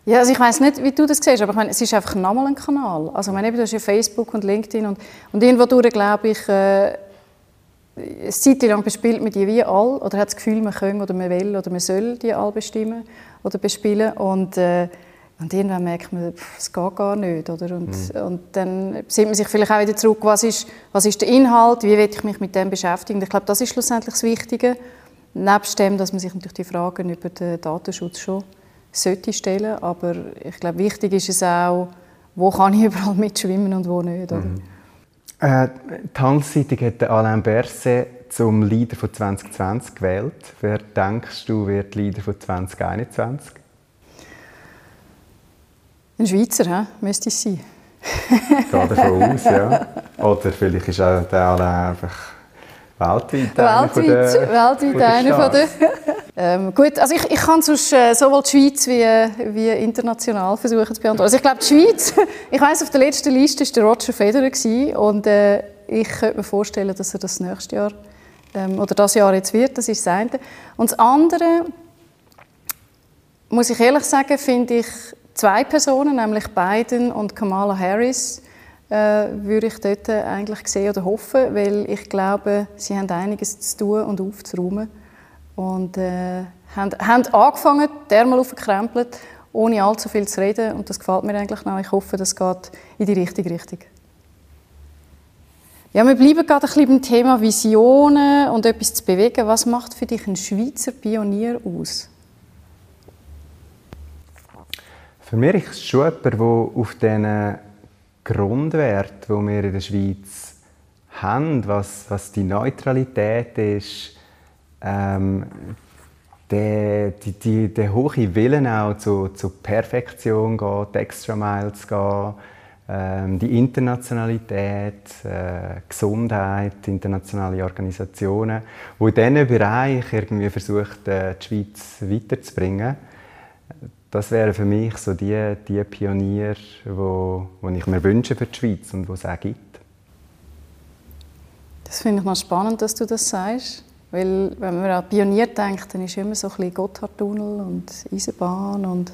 [SPEAKER 3] Ja, also ich weiß nicht, wie du das siehst, aber ich meine, es ist einfach nochmal ein Kanal. Also ich meine, du hast ja Facebook und LinkedIn und, und irgendwo durch, glaube ich, äh, eine Zeit lang bespielt man die wie all oder hat das Gefühl, man kann oder man will oder man soll die all bestimmen oder bespielen und, äh, und irgendwann merkt man, es geht gar nicht. Oder? Und, mhm. und dann sieht man sich vielleicht auch wieder zurück, was ist, was ist der Inhalt, wie will ich mich mit dem beschäftigen. Ich glaube, das ist schlussendlich das Wichtige. Nebst dem, dass man sich natürlich die Fragen über den Datenschutz schon sollte stellen. Aber ich glaube, wichtig ist es auch, wo kann ich überall mitschwimmen und wo nicht. Oder? Mhm.
[SPEAKER 2] Äh, die Handelszeitung hat Alain Berset zum Leader von 2020 gewählt. Wer denkst du wird Leader von 2021?
[SPEAKER 3] Ein Schweizer, he? müsste es sein.
[SPEAKER 2] Gehe davon aus, ja. Oder vielleicht ist auch der Alain einfach weltweit, weltweit einer der,
[SPEAKER 3] weltweit einer von der ähm, gut, also ich, ich kann sonst äh, sowohl die Schweiz wie, wie international versuchen zu beantworten. Also ich glaube, die Schweiz, ich weiß auf der letzten Liste war der Roger Federer gewesen, und äh, ich könnte mir vorstellen, dass er das nächste Jahr ähm, oder das Jahr jetzt wird. Das ist das eine. Und das andere, muss ich ehrlich sagen, finde ich zwei Personen, nämlich Biden und Kamala Harris, äh, würde ich dort eigentlich sehen oder hoffen, weil ich glaube, sie haben einiges zu tun und aufzuräumen. Und äh, haben, haben angefangen, dermal aufgekrempelt, ohne allzu viel zu reden. Und das gefällt mir eigentlich noch. Ich hoffe, das geht in die richtige Richtung. Ja, wir bleiben gerade ein bisschen beim Thema Visionen und etwas zu bewegen. Was macht für dich ein Schweizer Pionier aus?
[SPEAKER 2] Für mich ist es schon jemand, der auf diesen Grundwerten, die wir in der Schweiz haben, was, was die Neutralität ist, ähm, der, die, die, der hohe Willen auch zu, zu Perfektion geht, extra Miles gehen, ähm, die Internationalität, äh, Gesundheit, internationale Organisationen, wo in diesen Bereich irgendwie versucht, äh, die Schweiz weiterzubringen. Das wären für mich so die, die Pioniere, wo, wo ich mir wünsche für die Schweiz und wo es auch gibt.
[SPEAKER 3] Das finde ich mal spannend, dass du das sagst. Weil, wenn man an Pionier denkt, dann ist immer so ein bisschen Gotthardtunnel und Eisenbahn und,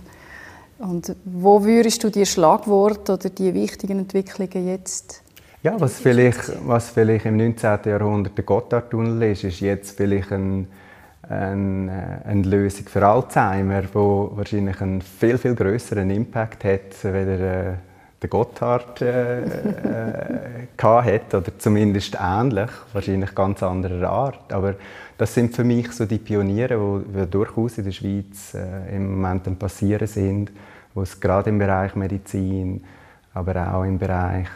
[SPEAKER 3] und wo würdest du die Schlagworte oder die wichtigen Entwicklungen jetzt
[SPEAKER 2] ja, was vielleicht, was vielleicht im 19. Jahrhundert der Gotthardtunnel ist, ist jetzt vielleicht ein, ein, äh, eine Lösung für Alzheimer, die wahrscheinlich einen viel, viel größeren Impact hat, weder äh, der Gotthard äh, äh, hat, oder zumindest ähnlich, wahrscheinlich ganz anderer Art. Aber das sind für mich so die Pioniere, die durchaus in der Schweiz äh, im Moment am passieren sind, wo es gerade im Bereich Medizin, aber auch im Bereich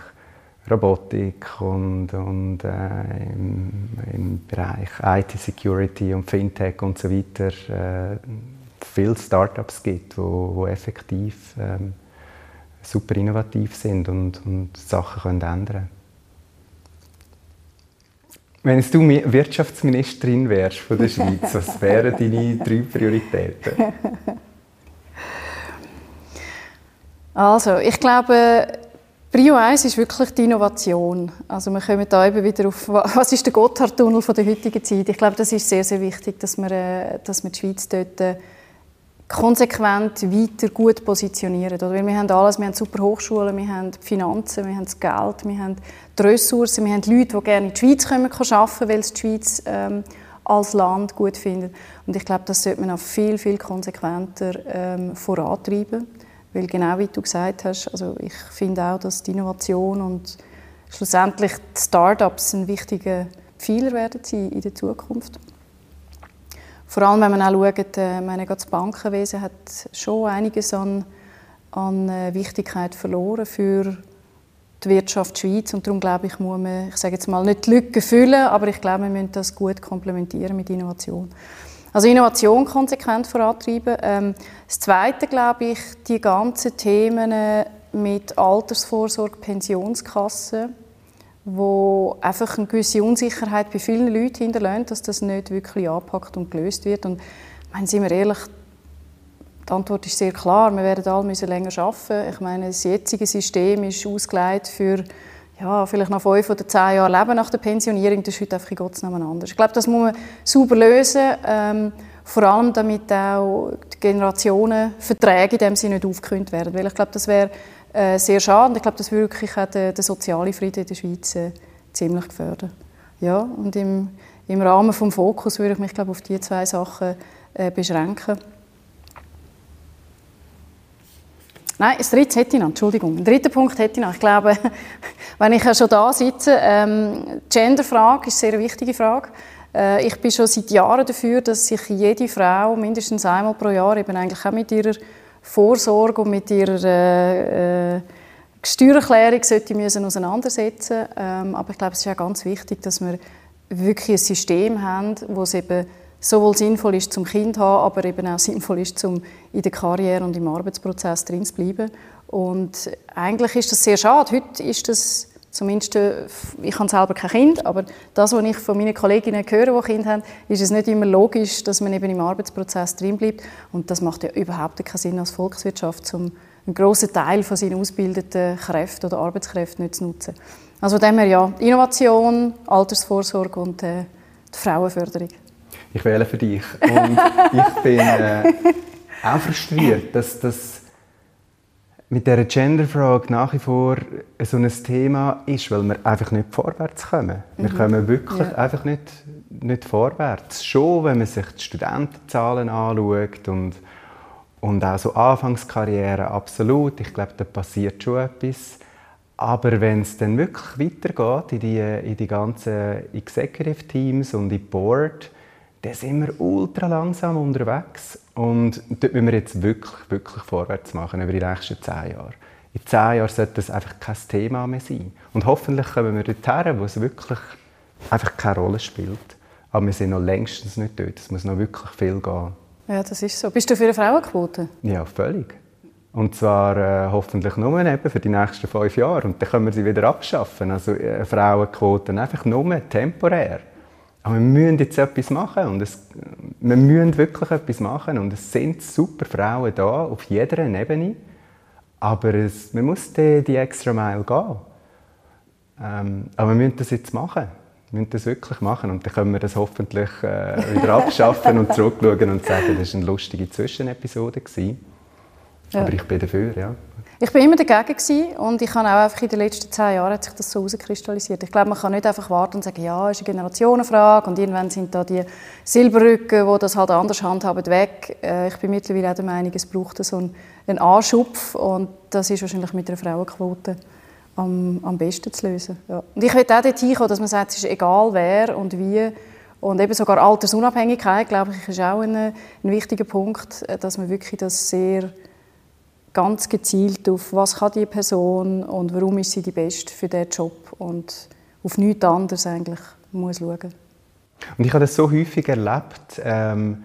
[SPEAKER 2] Robotik und, und äh, im, im, Bereich IT-Security und Fintech und so weiter äh, viele Startups gibt, wo, wo effektiv ähm, super innovativ sind und, und Sachen können ändern Wenn du Wirtschaftsministerin wärst von der Schweiz, was wären deine drei Prioritäten?
[SPEAKER 3] Also, ich glaube, Prio 1 ist wirklich die Innovation. Also wir kommen da eben wieder auf, was ist der Gotthardtunnel der heutigen Zeit? Ich glaube, das ist sehr, sehr wichtig, dass wir, äh, dass wir die Schweiz dort äh, konsequent weiter gut positionieren. Oder? Weil wir haben alles, wir haben super Hochschulen, wir haben die Finanzen, wir haben das Geld, wir haben die Ressourcen, wir haben Leute, die gerne in die Schweiz kommen, arbeiten, weil sie die Schweiz ähm, als Land gut finden. Und ich glaube, das sollte man auch viel, viel konsequenter ähm, vorantreiben. Weil genau wie du gesagt hast, also ich finde auch, dass die Innovation und schlussendlich die Startups ein wichtiger Pfeiler werden sein in der Zukunft. Vor allem, wenn man auch schaut, äh, meine, das Bankenwesen hat schon einiges an, an äh, Wichtigkeit verloren für die Wirtschaft der Schweiz und darum glaube ich, muss man, ich sage jetzt mal, nicht die Lücke füllen, aber ich glaube, wir müssen das gut komplementieren mit Innovation. Also Innovation konsequent vorantreiben. Ähm, das Zweite, glaube ich, die ganzen Themen mit Altersvorsorge, Pensionskassen, wo einfach eine gewisse Unsicherheit bei vielen Leuten hinterlässt, dass das nicht wirklich angepackt und gelöst wird. Und meine, sind wir ehrlich, die Antwort ist sehr klar. Wir werden alle müssen länger arbeiten. Ich meine, das jetzige System ist ausgelegt für ja, vielleicht noch fünf oder zehn Jahre leben nach der Pensionierung. Das ist heute einfach in Gottes Namen anders. Ich glaube, das muss man sauber lösen. Ähm, vor allem, damit auch die Generationenverträge in dem Sinne nicht aufgekündigt werden. Weil ich glaube, das wäre äh, sehr schade. Und ich glaube, das würde wirklich auch den, den sozialen Frieden in der Schweiz äh, ziemlich gefördern. Ja, und im, im Rahmen des Fokus würde ich mich glaube, auf diese zwei Sachen äh, beschränken. Nein, das dritte hätte ich noch, Entschuldigung. Ein dritter Punkt hätte ich noch. Ich glaube, wenn ich ja schon da sitze, ähm, Genderfrage ist eine sehr wichtige Frage. Äh, ich bin schon seit Jahren dafür, dass sich jede Frau mindestens einmal pro Jahr eben eigentlich auch mit ihrer Vorsorge und mit ihrer äh, äh, Steuererklärung sollte müssen auseinandersetzen ähm, Aber ich glaube, es ist auch ganz wichtig, dass wir wirklich ein System haben, wo es eben sowohl sinnvoll ist zum Kind zu haben, aber eben auch sinnvoll ist, um in der Karriere und im Arbeitsprozess drin zu bleiben. Und eigentlich ist das sehr schade. Heute ist das Zumindest, äh, ich habe selber kein Kind, aber das, was ich von meinen Kolleginnen höre, die Kinder haben, ist es nicht immer logisch, dass man eben im Arbeitsprozess drin bleibt. Und das macht ja überhaupt keinen Sinn als Volkswirtschaft, um einen grossen Teil von seinen ausgebildeten Kräften oder Arbeitskräften nicht zu nutzen. Also von dem her ja, Innovation, Altersvorsorge und äh, die Frauenförderung.
[SPEAKER 2] Ich wähle für dich. Und ich bin äh, auch frustriert, dass das mit dieser Genderfrage nach wie vor so ein Thema ist, weil wir einfach nicht vorwärts kommen. Mhm. Wir kommen wirklich ja. einfach nicht, nicht vorwärts. Schon, wenn man sich die Studentenzahlen anschaut und, und auch so Anfangskarriere, absolut. Ich glaube, da passiert schon etwas. Aber wenn es dann wirklich weitergeht in die, in die ganzen Executive Teams und in die Board, dann sind wir ultra langsam unterwegs. Und dort müssen wir jetzt wirklich, wirklich vorwärts machen über die nächsten zehn Jahre. In zehn Jahren sollte das einfach kein Thema mehr sein. Und hoffentlich kommen wir dorthin, wo es wirklich einfach keine Rolle spielt. Aber wir sind noch längstens nicht dort. Es muss noch wirklich viel gehen.
[SPEAKER 3] Ja, das ist so. Bist du für eine Frauenquote?
[SPEAKER 2] Ja, völlig. Und zwar äh, hoffentlich nur eben für die nächsten fünf Jahre. Und dann können wir sie wieder abschaffen. Also äh, Frauenquoten einfach nur temporär. Aber wir müssen jetzt etwas machen und es, wir müssen wirklich etwas machen und es sind super Frauen da auf jeder Ebene, aber es, man muss die, die extra Mile gehen. Ähm, aber wir müssen das jetzt machen. Wir müssen das wirklich machen und dann können wir das hoffentlich äh, wieder abschaffen und zurückschauen und sagen, das war eine lustige Zwischenepisode. Ja. Aber ich bin dafür, ja.
[SPEAKER 3] Ich bin immer dagegen gewesen und ich habe auch einfach in den letzten zehn Jahren hat sich das so herauskristallisiert. Ich glaube, man kann nicht einfach warten und sagen, ja, ist eine Generationenfrage und irgendwann sind da die Silberrücken, die das halt anders handhaben, weg. Äh, ich bin mittlerweile auch der Meinung, es braucht so einen, Anschubf und das ist wahrscheinlich mit einer Frauenquote am, am besten zu lösen. Ja. Und ich will auch dorthin hinkommen, dass man sagt, es ist egal wer und wie und eben sogar Altersunabhängigkeit, glaube ich, ist auch ein, ein wichtiger Punkt, dass man wirklich das sehr ganz gezielt auf, was kann die Person und warum ist sie die Beste für diesen Job und auf nichts anderes eigentlich muss schauen.
[SPEAKER 2] Und ich habe das so häufig erlebt, ähm,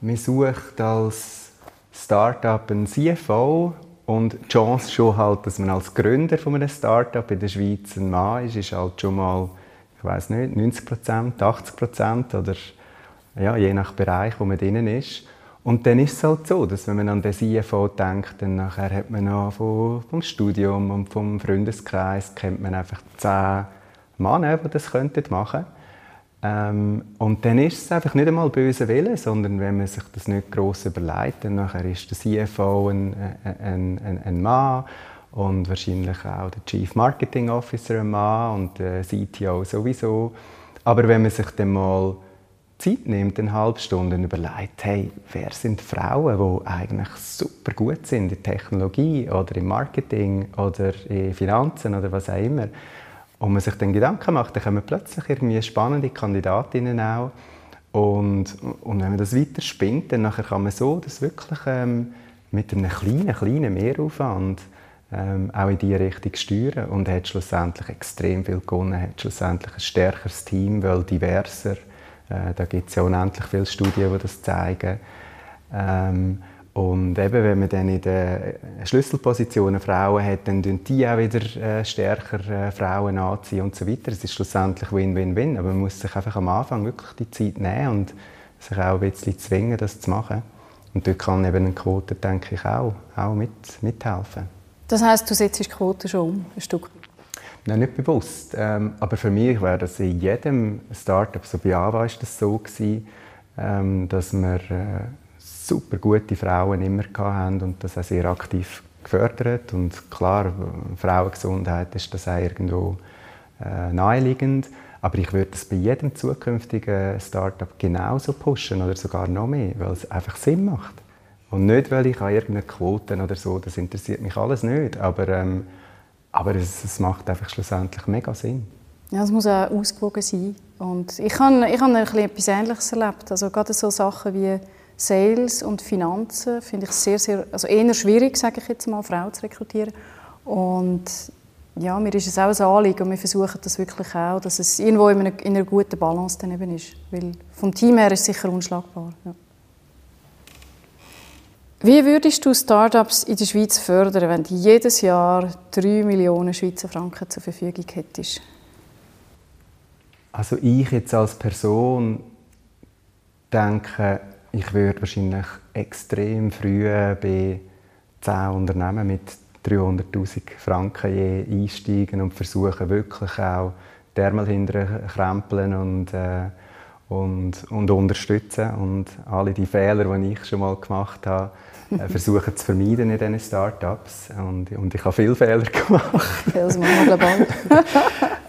[SPEAKER 2] man sucht als Startup einen CFO und die Chance schon halt, dass man als Gründer von einem Startup in der Schweiz ein Mann ist, ist halt schon mal, ich weiß nicht, 90 Prozent, 80 Prozent oder ja, je nach Bereich, wo man drin ist. Und dann ist es halt so, dass wenn man an den CFO denkt, dann nachher hat man noch vom, vom Studium und vom Freundeskreis kennt man einfach zehn Männer, die das könnten machen ähm, Und dann ist es einfach nicht einmal böse Wille, sondern wenn man sich das nicht gross überlegt, dann nachher ist der CFO ein, ein, ein, ein Mann und wahrscheinlich auch der Chief Marketing Officer ein Mann und der CTO sowieso. Aber wenn man sich dann mal Zeit nimmt, eine halbe Stunde, und überlegt, hey, wer sind Frauen, die eigentlich super gut sind in Technologie oder im Marketing oder in Finanzen oder was auch immer. und man sich dann Gedanken macht, dann kommen plötzlich irgendwie spannende Kandidatinnen auch. Und, und wenn man das weiter spinnt, dann nachher kann man so das wirklich ähm, mit einem kleinen, kleinen Mehraufwand ähm, auch in diese Richtung steuern und hat schlussendlich extrem viel gewonnen, hat schlussendlich ein stärkeres Team, weil diverser. Äh, da gibt es ja unendlich viele Studien, die das zeigen. Ähm, und eben, wenn man dann in den Schlüsselpositionen Frauen hat, dann tun die auch wieder äh, stärker äh, Frauen anziehen und so weiter. Es ist schlussendlich Win-Win-Win, aber man muss sich einfach am Anfang wirklich die Zeit nehmen und sich auch ein bisschen zwingen, das zu machen. Und dort kann eben eine Quote, denke ich, auch, auch mit, mithelfen.
[SPEAKER 3] Das heißt, du setzt die Quote schon um, ein Stück?
[SPEAKER 2] Nein, nicht bewusst. Ähm, aber für mich wäre das in jedem Startup, so bei AWA war das so, gewesen, ähm, dass wir äh, super gute Frauen immer hatten und das auch sehr aktiv gefördert. Und klar, Frauengesundheit ist das auch irgendwo äh, naheliegend. Aber ich würde das bei jedem zukünftigen Startup genauso pushen oder sogar noch mehr, weil es einfach Sinn macht. Und nicht, weil ich an irgendeine Quoten oder so, das interessiert mich alles nicht. Aber, ähm, aber es, es, macht einfach schlussendlich mega Sinn.
[SPEAKER 3] Ja, es muss auch ausgewogen sein. Und ich habe, ich habe etwas Ähnliches erlebt. Also gerade so Sachen wie Sales und Finanzen finde ich sehr, sehr, also eher schwierig, sage ich jetzt mal, Frauen zu rekrutieren. Und ja, mir ist es auch ein Anliegen und wir versuchen das wirklich auch, dass es irgendwo in einer, in einer guten Balance dann eben ist. Weil vom Team her ist es sicher unschlagbar. Ja. Wie würdest du Startups in der Schweiz fördern, wenn du jedes Jahr 3 Millionen Schweizer Franken zur Verfügung hättest?
[SPEAKER 2] Also ich jetzt als Person denke, ich würde wahrscheinlich extrem früh bei 10 Unternehmen mit 300'000 Franken je einsteigen und versuchen wirklich auch die Ärmel hinterher krempeln und, äh, und, und unterstützen und alle die Fehler, die ich schon mal gemacht habe, versuchen zu vermeiden in diesen Startups. Und, und ich habe viele Fehler gemacht.
[SPEAKER 3] Das machen wir, glaube ich,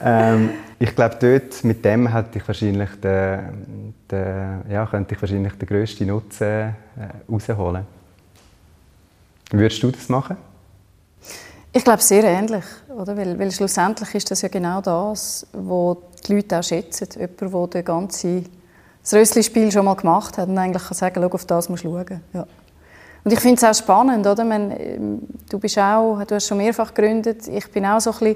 [SPEAKER 2] ähm, ich glaube, dort mit dem hätte ich wahrscheinlich den, den, ja, könnte ich wahrscheinlich den grössten Nutzen äh, rausholen. Würdest du das machen?
[SPEAKER 3] Ich glaube, sehr ähnlich. Oder? Weil, weil schlussendlich ist das ja genau das, was die Leute auch schätzen. Jemand, der das ganze das Rössli-Spiel schon mal gemacht hat und eigentlich kann sagen, auf das musst du schauen. Ja. Und ich finde es auch spannend, oder? Meine, ähm, du bist auch, du hast schon mehrfach gegründet. Ich bin auch so ein bisschen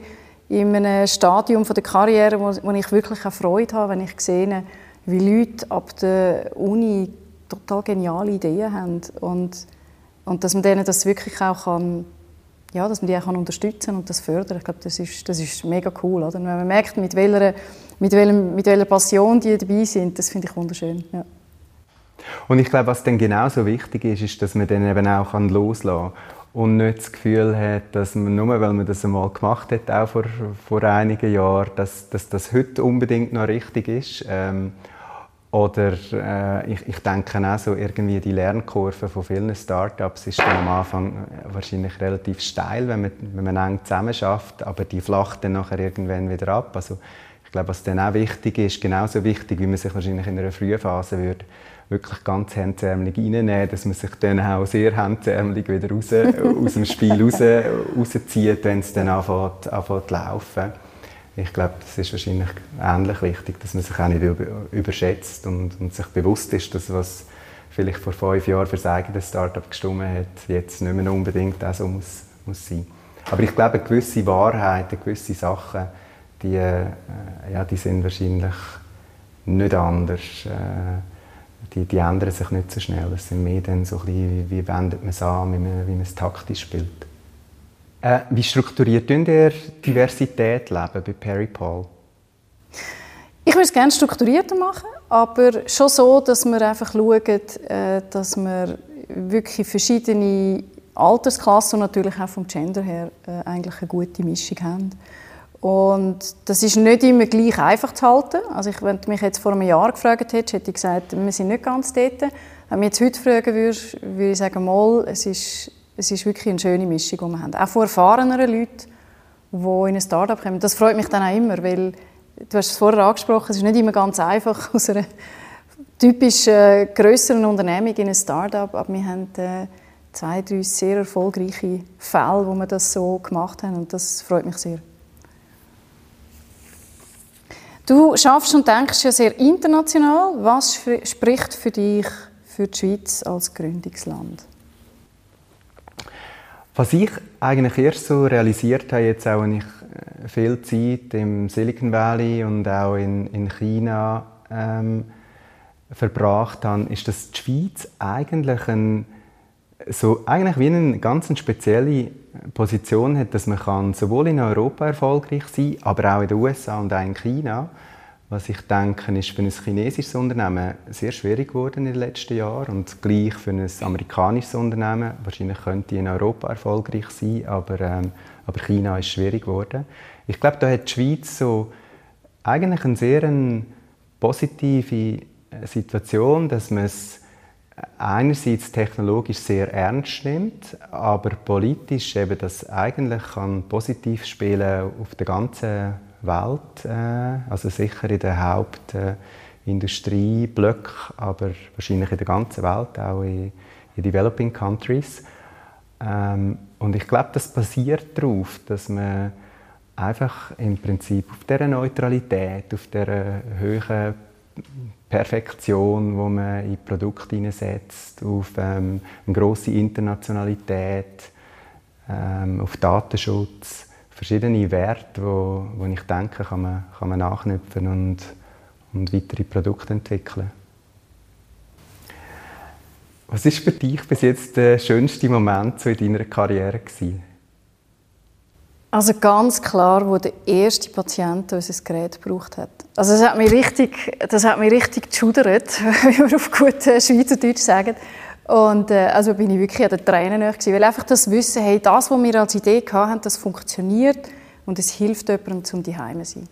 [SPEAKER 3] in einem Stadium von der Karriere, wo, wo ich wirklich auch Freude habe, wenn ich sehe, wie Leute ab der Uni total geniale Ideen haben und, und dass man denen das wirklich auch kann, ja, dass man die auch kann unterstützen und das fördern. Ich glaube, das ist, das ist mega cool, oder? wenn man merkt, mit welcher, mit, welchem, mit welcher Passion die dabei sind, das finde ich wunderschön. Ja.
[SPEAKER 2] Und ich glaube, was dann genauso wichtig ist, ist, dass man dann eben auch loslassen kann und nicht das Gefühl hat, dass man nur, weil man das einmal gemacht hat, auch vor, vor einigen Jahren, dass, dass das heute unbedingt noch richtig ist. Ähm, oder äh, ich, ich denke auch so irgendwie die Lernkurve von vielen Startups ist dann am Anfang wahrscheinlich relativ steil, wenn man, wenn man eng zusammenarbeitet, aber die flacht dann nachher irgendwann wieder ab. Also ich glaube, was dann auch wichtig ist, genauso wichtig, wie man sich wahrscheinlich in einer frühen Phase würde wirklich ganz hemdsärmelig reinnehmen, dass man sich dann auch sehr hemdsärmelig wieder raus, aus dem Spiel raus, rauszieht, wenn es dann anfängt, anfängt zu laufen. Ich glaube, das ist wahrscheinlich ähnlich wichtig, dass man sich auch nicht überschätzt und, und sich bewusst ist, dass was vielleicht vor fünf Jahren für eigenes Startup gestimmt hat, jetzt nicht mehr unbedingt auch so muss, muss sein. Aber ich glaube, gewisse Wahrheiten, gewisse Sachen, die, äh, ja, die sind wahrscheinlich nicht anders. Äh, die, die ändern sich nicht so schnell. Es sind mehr dann so ein bisschen, wie, wie wendet man es an, wie man, wie man es taktisch spielt. Äh, wie strukturiert ihr Diversität leben bei Perry Paul?
[SPEAKER 3] Ich würde es gerne strukturierter machen, aber schon so, dass wir einfach schauen, äh, dass wir wirklich verschiedene Altersklassen und natürlich auch vom Gender her äh, eigentlich eine gute Mischung haben. Und das ist nicht immer gleich einfach zu halten. Also ich, wenn du mich jetzt vor einem Jahr gefragt hättest, hätte ich gesagt, wir sind nicht ganz dort. Wenn du mich jetzt heute fragen würdest, würde ich sagen, mal, es ist, es ist wirklich eine schöne Mischung, die wir haben. Auch von erfahreneren Leuten, die in ein Startup kommen. Das freut mich dann auch immer, weil du hast es vorher angesprochen, es ist nicht immer ganz einfach aus einer typisch äh, größeren Unternehmung in ein Startup, aber wir haben äh, zwei, drei sehr erfolgreiche Fälle, wo wir das so gemacht haben und das freut mich sehr. Du schaffst und denkst ja sehr international. Was spricht für dich für die Schweiz als Gründungsland?
[SPEAKER 2] Was ich eigentlich erst so realisiert habe, jetzt auch, wenn ich äh, viel Zeit im Silicon Valley und auch in, in China ähm, verbracht habe, ist, dass die Schweiz eigentlich, ein, so, eigentlich wie eine ganz spezielle Position hat, dass man kann sowohl in Europa erfolgreich sein aber auch in den USA und auch in China. Was ich denke, ist für ein chinesisches Unternehmen sehr schwierig geworden in den letzten Jahren und gleich für ein amerikanisches Unternehmen. Wahrscheinlich könnte in Europa erfolgreich sein, aber, ähm, aber China ist schwierig geworden. Ich glaube, da hat die Schweiz so eigentlich eine sehr positive Situation, dass man es einerseits technologisch sehr ernst nimmt, aber politisch eben das eigentlich kann positiv spielen auf der ganzen Welt, äh, also sicher in den Hauptindustrieblöcken, aber wahrscheinlich in der ganzen Welt, auch in, in Developing Countries. Ähm, und ich glaube, das basiert darauf, dass man einfach im Prinzip auf dieser Neutralität, auf dieser hohen Perfektion, wo man in Produkte hineinsetzt, auf ähm, eine grosse Internationalität, ähm, auf Datenschutz, verschiedene Werte, wo, wo ich denke, kann man, kann man nachknüpfen und, und weitere Produkte entwickeln. Was ist für dich bis jetzt der schönste Moment so in deiner Karriere gewesen?
[SPEAKER 3] Also ganz klar, wo der erste Patient unser Gerät gebraucht hat. Also das hat mich richtig, das hat mich richtig geschudert, wie wir auf gut Schweizerdeutsch sagen. Und äh, also bin ich wirklich an den Tränen gewesen, weil einfach das Wissen, hey, das, was wir als Idee hatten, das funktioniert und es hilft jemandem, zum die Heime zu sein.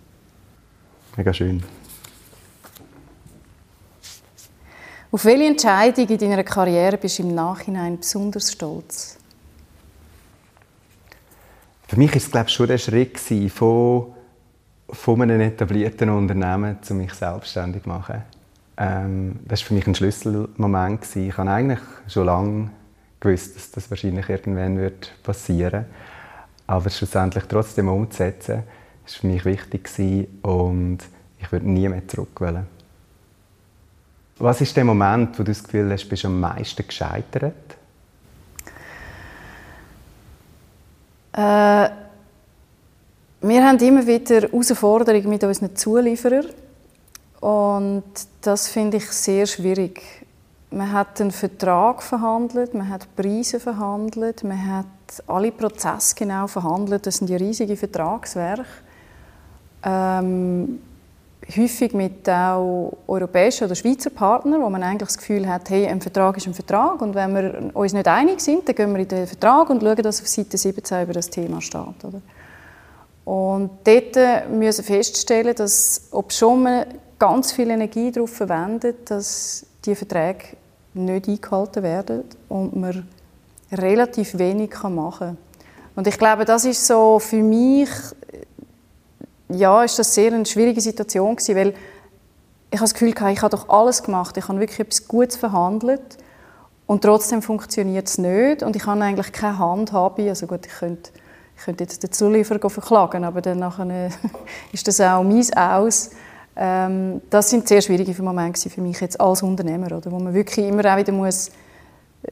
[SPEAKER 2] Mega schön.
[SPEAKER 3] Auf welche Entscheidung in deiner Karriere bist du im Nachhinein besonders stolz?
[SPEAKER 2] Für mich war es glaube ich, schon der Schritt von, von einem etablierten Unternehmen zu mich selbstständig zu machen. Ähm, das war für mich ein Schlüsselmoment. Gewesen. Ich habe eigentlich schon lange gewusst, dass das wahrscheinlich irgendwann wird passieren. Aber schlussendlich trotzdem umzusetzen, war für mich wichtig gewesen und ich würde nie mehr zurück wollen. Was ist der Moment, wo du das Gefühl hast, bist du am meisten gescheitert?
[SPEAKER 3] Äh, wir haben immer wieder Herausforderungen mit unseren Zulieferern. Und das finde ich sehr schwierig. Man hat einen Vertrag verhandelt, man hat Preise verhandelt, man hat alle Prozesse genau verhandelt. Das sind ja riesige Vertragswerke. Ähm, häufig mit auch europäischen oder Schweizer Partnern, wo man eigentlich das Gefühl hat, hey, ein Vertrag ist ein Vertrag und wenn wir uns nicht einig sind, dann gehen wir in den Vertrag und schauen, dass auf Seite 17 über das Thema steht. Oder? Und dort müssen wir feststellen, dass, ob schon man ganz viel Energie darauf verwendet, dass die Verträge nicht eingehalten werden und man relativ wenig machen kann. Und ich glaube, das ist so für mich, ja, ist das sehr eine schwierige Situation gewesen, weil ich habe das Gefühl ich habe doch alles gemacht, ich habe wirklich etwas Gutes verhandelt und trotzdem funktioniert es nicht. Und ich habe eigentlich keine Handhabe, also gut, ich könnte, ich könnte jetzt den Zulieferer verklagen, aber dann nachher ist das auch mein Aus. Ähm, das sind sehr schwierige Momente für mich jetzt als Unternehmer, oder, wo man wirklich immer auch wieder muss,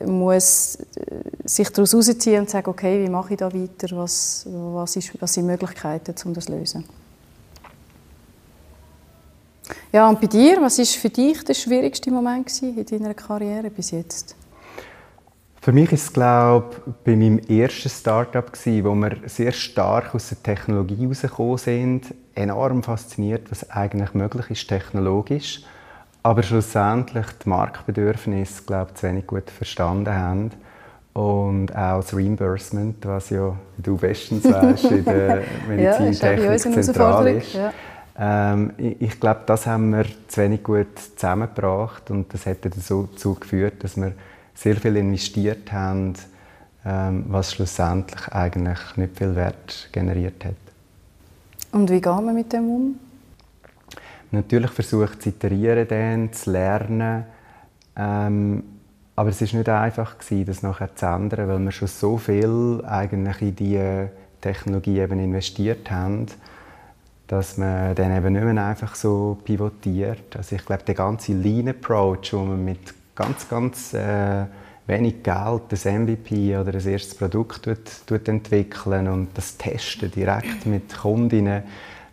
[SPEAKER 3] muss äh, sich daraus herausziehen und sagen, okay, wie mache ich da weiter, was, was, ist, was sind Möglichkeiten, um das zu lösen. Ja, und bei dir, was ist für dich der schwierigste Moment in deiner Karriere bis jetzt?
[SPEAKER 2] Für mich ist es, glaube ich, bei meinem ersten Startup wo wir sehr stark aus der Technologie herausgekommen sind, enorm fasziniert, was eigentlich möglich ist technologisch, aber schlussendlich die Marktbedürfnisse, glaube ich, zu wenig gut verstanden haben und auch das Reimbursement, was ja du bestens weißt in der Medizintechnik ja, zentral ist. Ja. Ähm, ich, ich glaube, das haben wir zu wenig gut zusammengebracht und das hat dazu geführt, dass wir sehr viel investiert haben, ähm, was schlussendlich eigentlich nicht viel Wert generiert hat.
[SPEAKER 3] Und wie geht man mit dem um?
[SPEAKER 2] Natürlich versucht zu iterieren, dann, zu lernen. Ähm, aber es war nicht einfach, gewesen, das nachher zu ändern, weil wir schon so viel eigentlich in diese Technologie eben investiert haben, dass man dann eben nicht mehr einfach so pivotiert. Also ich glaube, der ganze Lean-Approach, wo man mit ganz, ganz äh, wenig Geld das MVP oder das erste Produkt tut, tut entwickeln und das testen direkt mit Kundinnen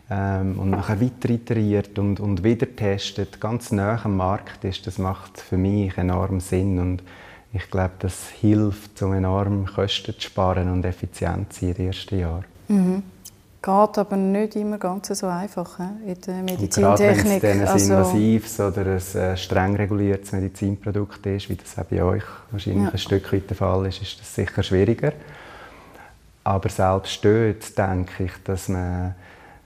[SPEAKER 2] ähm, und nachher weiter iteriert und, und wieder testet, ganz nah am Markt ist, das macht für mich enorm Sinn und ich glaube, das hilft, um enorm Kosten zu sparen und effizient zu sein in den ersten Jahren.
[SPEAKER 3] Mhm. Geht aber nicht immer ganz so einfach he? in der Medizintechnik.
[SPEAKER 2] Gerade wenn es also, ein invasives oder ein äh, streng reguliertes Medizinprodukt ist, wie das auch bei euch wahrscheinlich ja. ein Stück weit der Fall ist, ist das sicher schwieriger. Aber selbst dort denke ich, dass man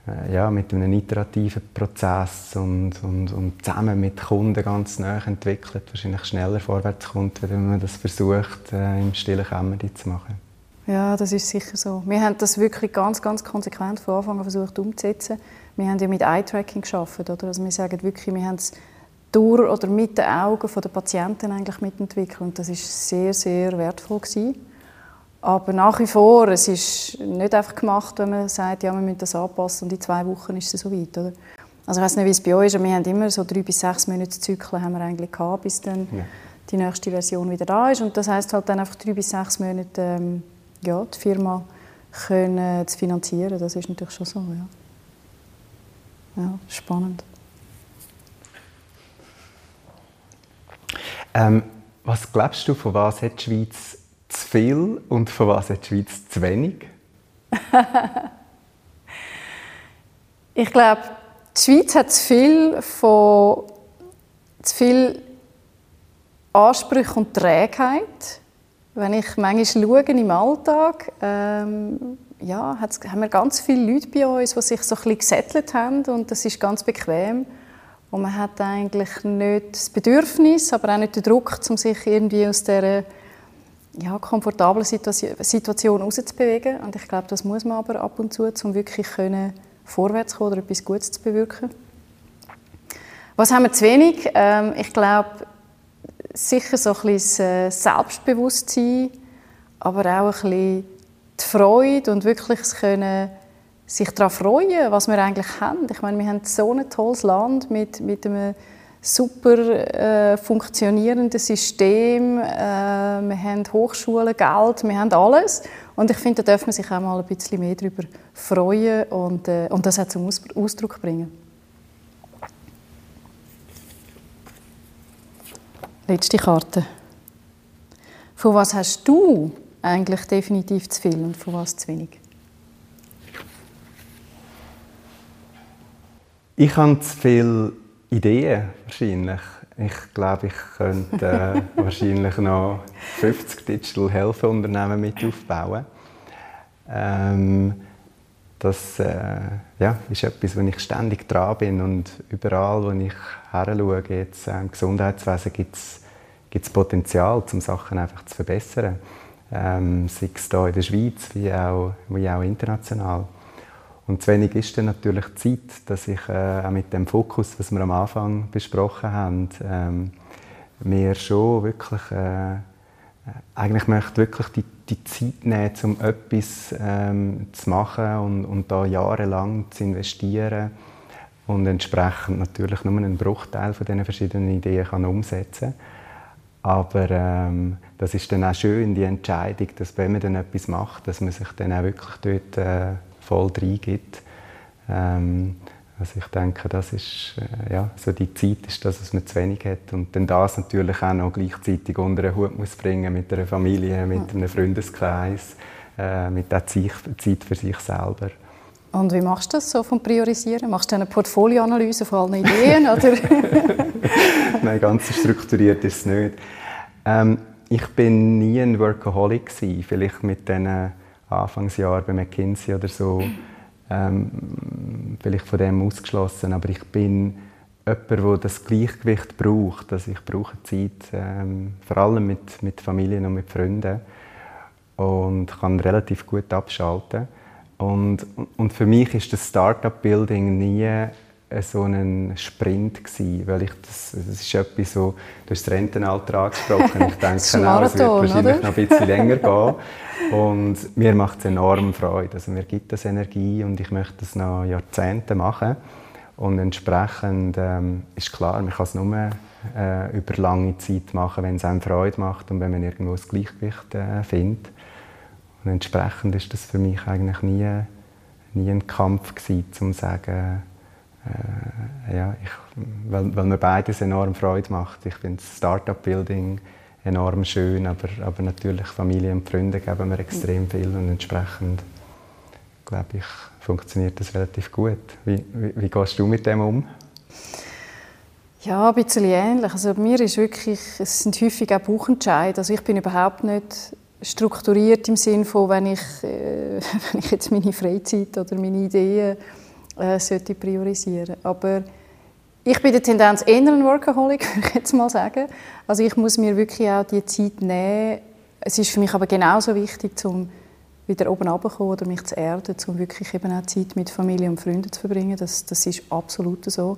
[SPEAKER 2] äh, ja, mit einem iterativen Prozess und, und, und zusammen mit Kunden ganz nah entwickelt, wahrscheinlich schneller vorwärts kommt, wenn man das versucht, äh, im stillen Kämmerchen zu machen.
[SPEAKER 3] Ja, das ist sicher so. Wir haben das wirklich ganz, ganz konsequent von Anfang an versucht umzusetzen. Wir haben ja mit Eye-Tracking geschafft, oder? Also wir sagen wirklich, wir haben es durch oder mit den Augen der Patienten eigentlich mitentwickelt und das ist sehr, sehr wertvoll gewesen. Aber nach wie vor, es ist nicht einfach gemacht, wenn man sagt, ja, wir müssen das anpassen und in zwei Wochen ist es so weit, oder? Also ich weiß nicht, wie es bei euch ist, aber wir haben immer so drei bis sechs Monate Zyklen haben wir eigentlich gehabt, bis dann ja. die nächste Version wieder da ist und das heißt halt dann einfach drei bis sechs Monate ähm, ja, die Firma können zu finanzieren. Das ist natürlich schon so. Ja, ja spannend.
[SPEAKER 2] Ähm, was glaubst du, von was hat die Schweiz zu viel und von was hat die Schweiz zu wenig?
[SPEAKER 3] ich glaube, die Schweiz hat zu viel von zu viel Ansprüche und Trägheit wenn ich manchmal schaue im Alltag, ähm, ja, haben wir ganz viele Leute bei uns, die sich so ein bisschen gesettelt haben und das ist ganz bequem. Und man hat eigentlich nicht das Bedürfnis, aber auch nicht den Druck, um sich irgendwie aus dieser ja, komfortablen Situation herauszubewegen. Und ich glaube, das muss man aber ab und zu, um wirklich können vorwärts kommen oder etwas Gutes zu bewirken. Was haben wir zu wenig? Ähm, ich glaube, sicher so ein bisschen das Selbstbewusstsein, aber auch ein bisschen die Freude und wirklich können sich daran freuen, was wir eigentlich haben. Ich meine, wir haben so ein tolles Land mit, mit einem super äh, funktionierenden System. Äh, wir haben Hochschulen, Geld, wir haben alles. Und ich finde, da darf man sich auch mal ein bisschen mehr darüber freuen und, äh, und das auch zum Ausdruck bringen. Letzte Karte. Von was hast du eigentlich definitiv zu viel und von was zu wenig?
[SPEAKER 2] Ich habe zu viele Ideen wahrscheinlich. Ich glaube, ich könnte äh, wahrscheinlich noch 50 Digital Health Unternehmen mit aufbauen. Ähm, das äh, ja, ist etwas, wo ich ständig dran bin und überall, wo ich her schaue, jetzt, äh, im Gesundheitswesen gibt es Potenzial, um Sachen einfach zu verbessern. Ähm, sei es hier in der Schweiz wie auch, wie auch international. Und zu wenig ist dann natürlich Zeit, dass ich äh, auch mit dem Fokus, was wir am Anfang besprochen haben, ähm, mir schon wirklich äh, eigentlich möchte wirklich die, die Zeit nehmen, um etwas ähm, zu machen und, und da jahrelang zu investieren und entsprechend natürlich nur einen Bruchteil von diesen verschiedenen Ideen kann umsetzen aber ähm, das ist dann auch schön, die Entscheidung, dass wenn man dann etwas macht, dass man sich dann auch wirklich dort äh, voll reingibt. Ähm, also ich denke, das ist äh, ja, so die Zeit ist das, was man zu wenig hat und dann das natürlich auch noch gleichzeitig unter den Hut muss bringen mit einer Familie, mit einem Freundeskreis, äh, mit der Zeit für sich selber.
[SPEAKER 3] Und wie machst du das so vom Priorisieren? Machst du eine Portfolioanalyse von allen Ideen? oder?
[SPEAKER 2] Nein, ganz strukturiert ist es nicht. Ähm, ich bin nie ein Workaholic gewesen. Vielleicht mit den Anfangsjahren bei McKinsey oder so ähm, vielleicht von dem ausgeschlossen, aber ich bin jemand, der das Gleichgewicht braucht. Also ich brauche Zeit, ähm, vor allem mit, mit Familien und mit Freunden und kann relativ gut abschalten. Und, und für mich ist das Startup-Building nie so ein Sprint gewesen, weil ich das, das ist etwas so, du hast das Rentenalter angesprochen, ich denke auch, es wird wahrscheinlich oder? noch ein bisschen länger gehen. Und mir macht es enorm Freude, also mir gibt das Energie und ich möchte das noch Jahrzehnte machen. Und entsprechend ähm, ist klar, man kann es nur äh, über lange Zeit machen, wenn es einem Freude macht und wenn man irgendwo das Gleichgewicht äh, findet und entsprechend ist das für mich eigentlich nie, nie ein Kampf gewesen, um zu sagen, äh, ja, ich, weil, weil mir beides enorm Freude macht. Ich finde Startup-Building enorm schön, aber, aber natürlich Familie und Freunde geben mir extrem viel und entsprechend glaube ich, funktioniert das relativ gut. Wie, wie, wie gehst du mit dem um?
[SPEAKER 3] Ja, ein bisschen ähnlich. Also mir ist wirklich, es sind häufig auch Buchentscheide. Also ich bin überhaupt nicht strukturiert im Sinne von, wenn ich, äh, wenn ich jetzt meine Freizeit oder meine Ideen äh, sollte priorisieren. Aber ich bin der Tendenz eher ein Workaholic, würde ich jetzt mal sagen. Also ich muss mir wirklich auch die Zeit nehmen. Es ist für mich aber genauso wichtig, um wieder oben runterzukommen oder mich zu erden, um wirklich eben auch Zeit mit Familie und Freunden zu verbringen. Das, das ist absolut so.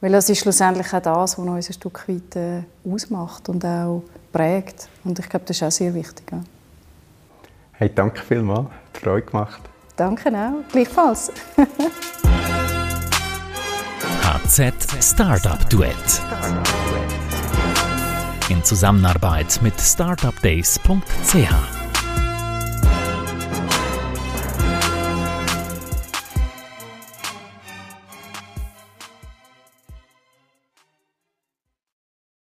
[SPEAKER 3] Weil das ist schlussendlich auch das, was uns ein Stück weit äh, ausmacht und auch prägt. Und ich glaube, das ist auch sehr wichtig. Ja.
[SPEAKER 2] Hey, danke vielmals. Hat Freude gemacht.
[SPEAKER 3] Danke auch. Gleichfalls.
[SPEAKER 1] HZ Startup Duett. In Zusammenarbeit mit startupdays.ch